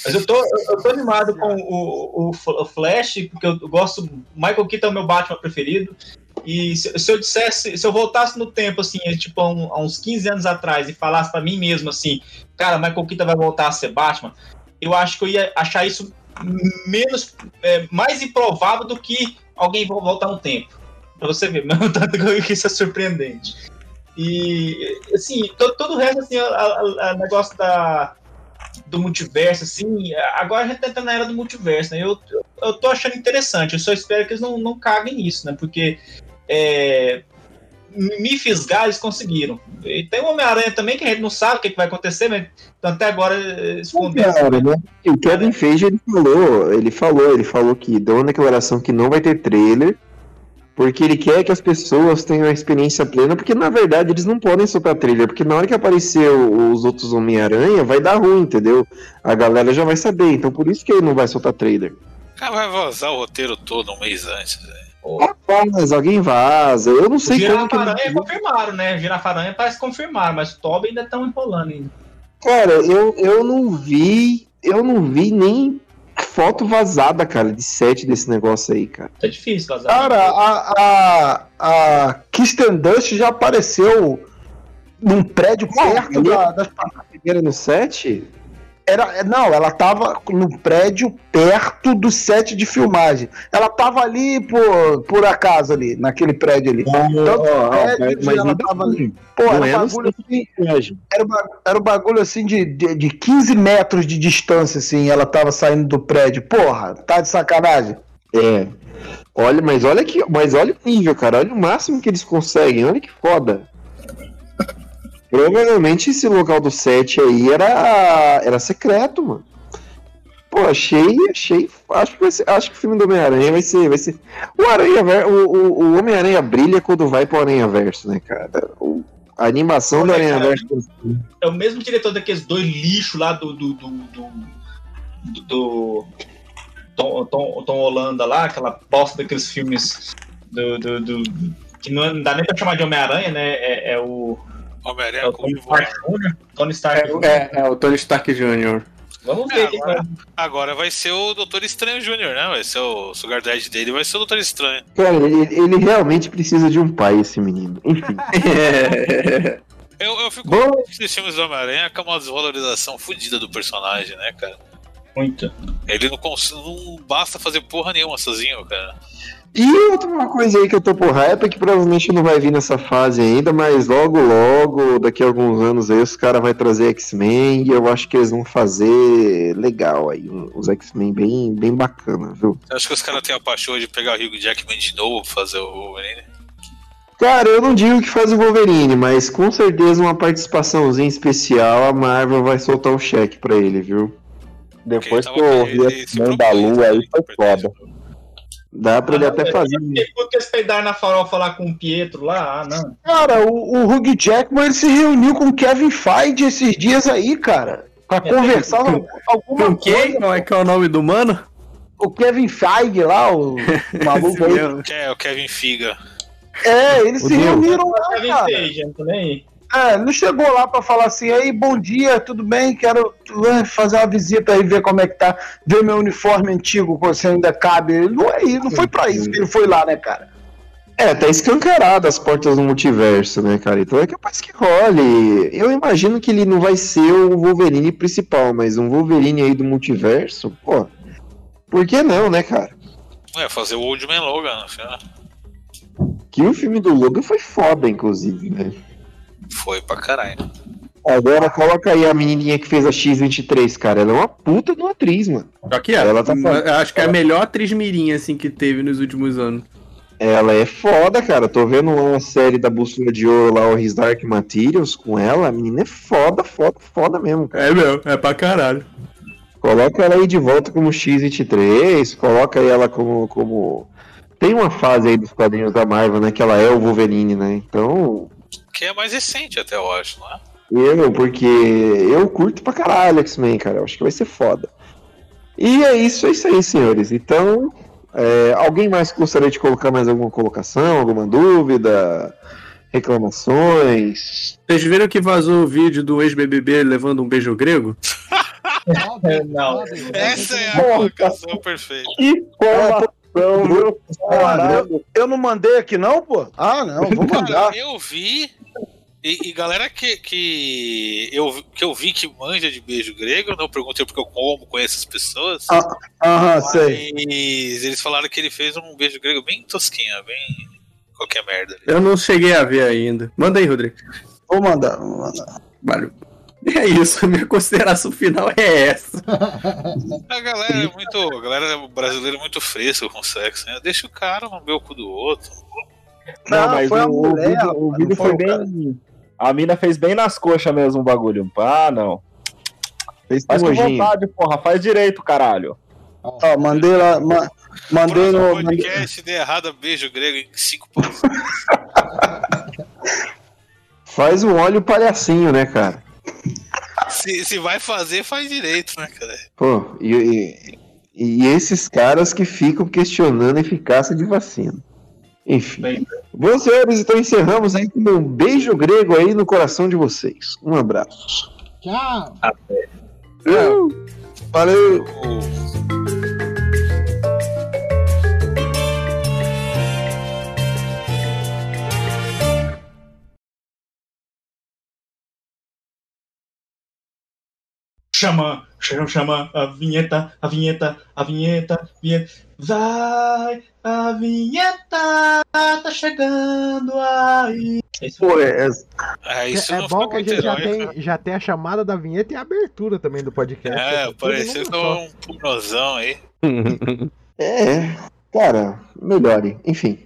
Mas eu tô, eu, tô animado com o, o, o Flash, porque eu gosto. Michael Keaton é o meu Batman preferido. E se, se eu dissesse, se eu voltasse no tempo, assim, tipo, há, um- há uns 15 anos atrás, e falasse pra mim mesmo assim, cara, Michael Keaton vai voltar a ser Batman, eu acho que eu ia achar isso menos é, mais improvável do que alguém vo- voltar no tempo. Pra você ver, <laughs> mesmo tanto que isso é surpreendente. E assim, todo, todo o resto, assim, o negócio da, do multiverso, assim, agora a gente tá entrando na era do multiverso, né? Eu, eu, tô achando interessante, eu só espero que eles não, não caguem nisso, né? Porque é, me fisgar, eles conseguiram. E tem o Homem-Aranha também, que a gente não sabe o que, que vai acontecer, mas estão até agora. Cara, né? O Kevin Feige, ele falou, ele falou, ele falou que deu uma declaração que não vai ter trailer, porque ele quer que as pessoas tenham a experiência plena, porque na verdade eles não podem soltar trailer, porque na hora que aparecer o- os outros Homem-Aranha, vai dar ruim, entendeu? A galera já vai saber, então por isso que ele não vai soltar trailer. O cara vai vazar o roteiro todo um mês antes. velho. Rapaz, alguém vaza. Eu não sei como que. Girafaranha confirmaram, né? Girafaranha parece confirmar, mas o Toby ainda estão enrolando ainda. Cara, eu, eu não vi. Eu não vi nem foto vazada, cara, de set desse negócio aí, cara. Tá difícil vazar. Cara, a, a, a Kirsten Dust já apareceu num prédio perto da, das Era no set? Era, não, ela tava no prédio perto do set de filmagem. Ela tava ali por, por acaso ali, naquele prédio ali. Tanto ó, ó, prédio mas- mas ela tava ali. Pô, era um no bagulho assim. Era, era um bagulho assim de, de, de 15 metros de distância, assim, ela tava saindo do prédio. Porra, tá de sacanagem. É. Olha, mas olha que, mas olha o nível, cara. Olha o máximo que eles conseguem. Olha que foda. Provavelmente esse local do set aí era era secreto, mano. Pô, achei, achei, acho que vai ser, acho que o filme do Homem-Aranha vai ser, vai ser. O Aranha, o, o, o Homem-Aranha brilha quando vai pro Aranha Verso, né, cara? O- a animação do Olha, Aranha cara, Verso. É o mesmo diretor daqueles dois lixos lá do. do. do. do, do- do Tom, Tom, Tom Holanda lá, aquela bosta daqueles filmes do. do, do- que não dá nem pra chamar de Homem-Aranha, né? É, é o. Homem-Aranha É o Tony Stark Jr. Tony Stark Jr. É, é o Tony Stark Jr. Vamos É, ver quem vai. agora, agora vai ser o Doutor Estranho Jr., né? Vai ser o Sugar Daddy dele, vai ser o Doutor Estranho. Cara, ele, ele realmente precisa de um pai, esse menino. Enfim. <laughs> Eu, eu fico Bom. com esses filmes do Homem-Aranha com uma desvalorização fodida do personagem, né, cara? Muito. Ele não, não basta fazer porra nenhuma sozinho, cara. E outra coisa aí que eu tô por hype é que provavelmente não vai vir nessa fase ainda, mas logo, logo, daqui a alguns anos aí, os caras vão trazer X-Men e eu acho que eles vão fazer legal aí, um- os X-Men bem, bem bacana, viu? Você acha que os caras têm a paixão de pegar o Hugh Jackman de novo pra fazer o Wolverine? Cara, eu não digo que faz o Wolverine, mas com certeza uma participaçãozinha especial, a Marvel vai soltar o cheque pra ele, viu? Depois que eu ouvi nome da lua aí, foi foda. Dá pra ele até fazer. Fiquei puto que eles peidaram na farofa lá com o Pietro lá. Ah, não. Cara, o, o Hugh Jackman ele se reuniu com o Kevin Feige esses dias aí, cara. Pra conversar alguma Com quem? coisa. Qual é que é o nome do mano? O Kevin Feige lá, o <laughs> maluco aí. Que é o Kevin Figa. É, eles se reuniram lá, Kevin cara. Feige, não tô nem aí. É, não chegou lá pra falar assim, aí, bom dia, tudo bem? Quero eh, fazer uma visita aí, ver como é que tá, ver meu uniforme antigo, se ainda cabe. Não é isso, não foi pra isso que ele foi lá, né, cara? É, tá escancarado as portas do multiverso, né, cara? Então é capaz que role. Eu imagino que ele não vai ser o Wolverine principal, mas um Wolverine aí do multiverso, pô. Por que não, né, cara? É, fazer o Old Man Logan, final. Que o filme do Logan foi foda, inclusive, né? Foi pra caralho. Agora coloca aí a menininha que fez a X-23, cara. Ela é uma puta de uma atriz, mano. Só que é. Ela tá eu acho que é a melhor atriz mirim, assim, que teve nos últimos anos. Ela é foda, cara. Tô vendo uma série da Bússola de Ouro lá, o His Dark Materials, com ela. A menina é foda, foda, foda mesmo, cara. É meu, é pra caralho. Coloca ela aí de volta como X-23, coloca aí ela como, como... Tem uma fase aí dos quadrinhos da Marvel, né, que ela é o Wolverine, né, então... Que é mais recente até, eu acho, não é? Eu, porque eu curto pra caralho X-Men, cara, eu acho que vai ser foda. E é isso, é isso aí, senhores. Então, é, alguém mais gostaria de colocar mais alguma colocação, alguma dúvida, reclamações? Vocês viram que vazou o vídeo do ex-BBB levando um beijo grego? <laughs> Não. Essa é a colocação perfeita. Que formação, viu? eu, eu não mandei aqui não, pô? Ah, não, vou mandar. Cara, eu vi. E, e galera que, que, eu, que eu vi que manja de beijo grego, não perguntei porque eu como, conheço as pessoas. Ah, Aham, sei. Mas eles falaram que ele fez um beijo grego bem tosquinho, bem qualquer merda. Eu não cheguei a ver ainda. Manda aí, Rodrigo. Vou mandar, vou mandar. Valeu. É isso, minha consideração final é essa. A galera é muito. A galera brasileira é muito fresca com sexo, né? Deixa o cara no meu cu do outro. Não, mas foi a o, o mulher, vídeo, o rapaz, vídeo foi foi o bem. A mina fez bem nas coxas mesmo o bagulho. Ah, não. Fez Faz com vontade, porra. Faz direito, caralho. Ó, mandei lá, ma- mandei no. mandei- podcast, ideia errada, beijo grego em cinco passos. <laughs> Faz um óleo palhacinho, né, cara? Se, se vai fazer, faz direito, né, cara? Pô, e, e, e esses caras que ficam questionando a eficácia de vacina. Enfim. Bom, senhores, então encerramos aí com um beijo grego aí no coração de vocês. Um abraço. Tchau. Valeu! Chama, chama, chama a vinheta, a vinheta, a vinheta, a vinheta. Vai, a vinheta tá chegando aí. Pô, é, É, isso é não bom ficou que a gente já tem, já tem a chamada da vinheta e a abertura também do podcast. É, só. um purozão aí. é, cara, melhore. Enfim.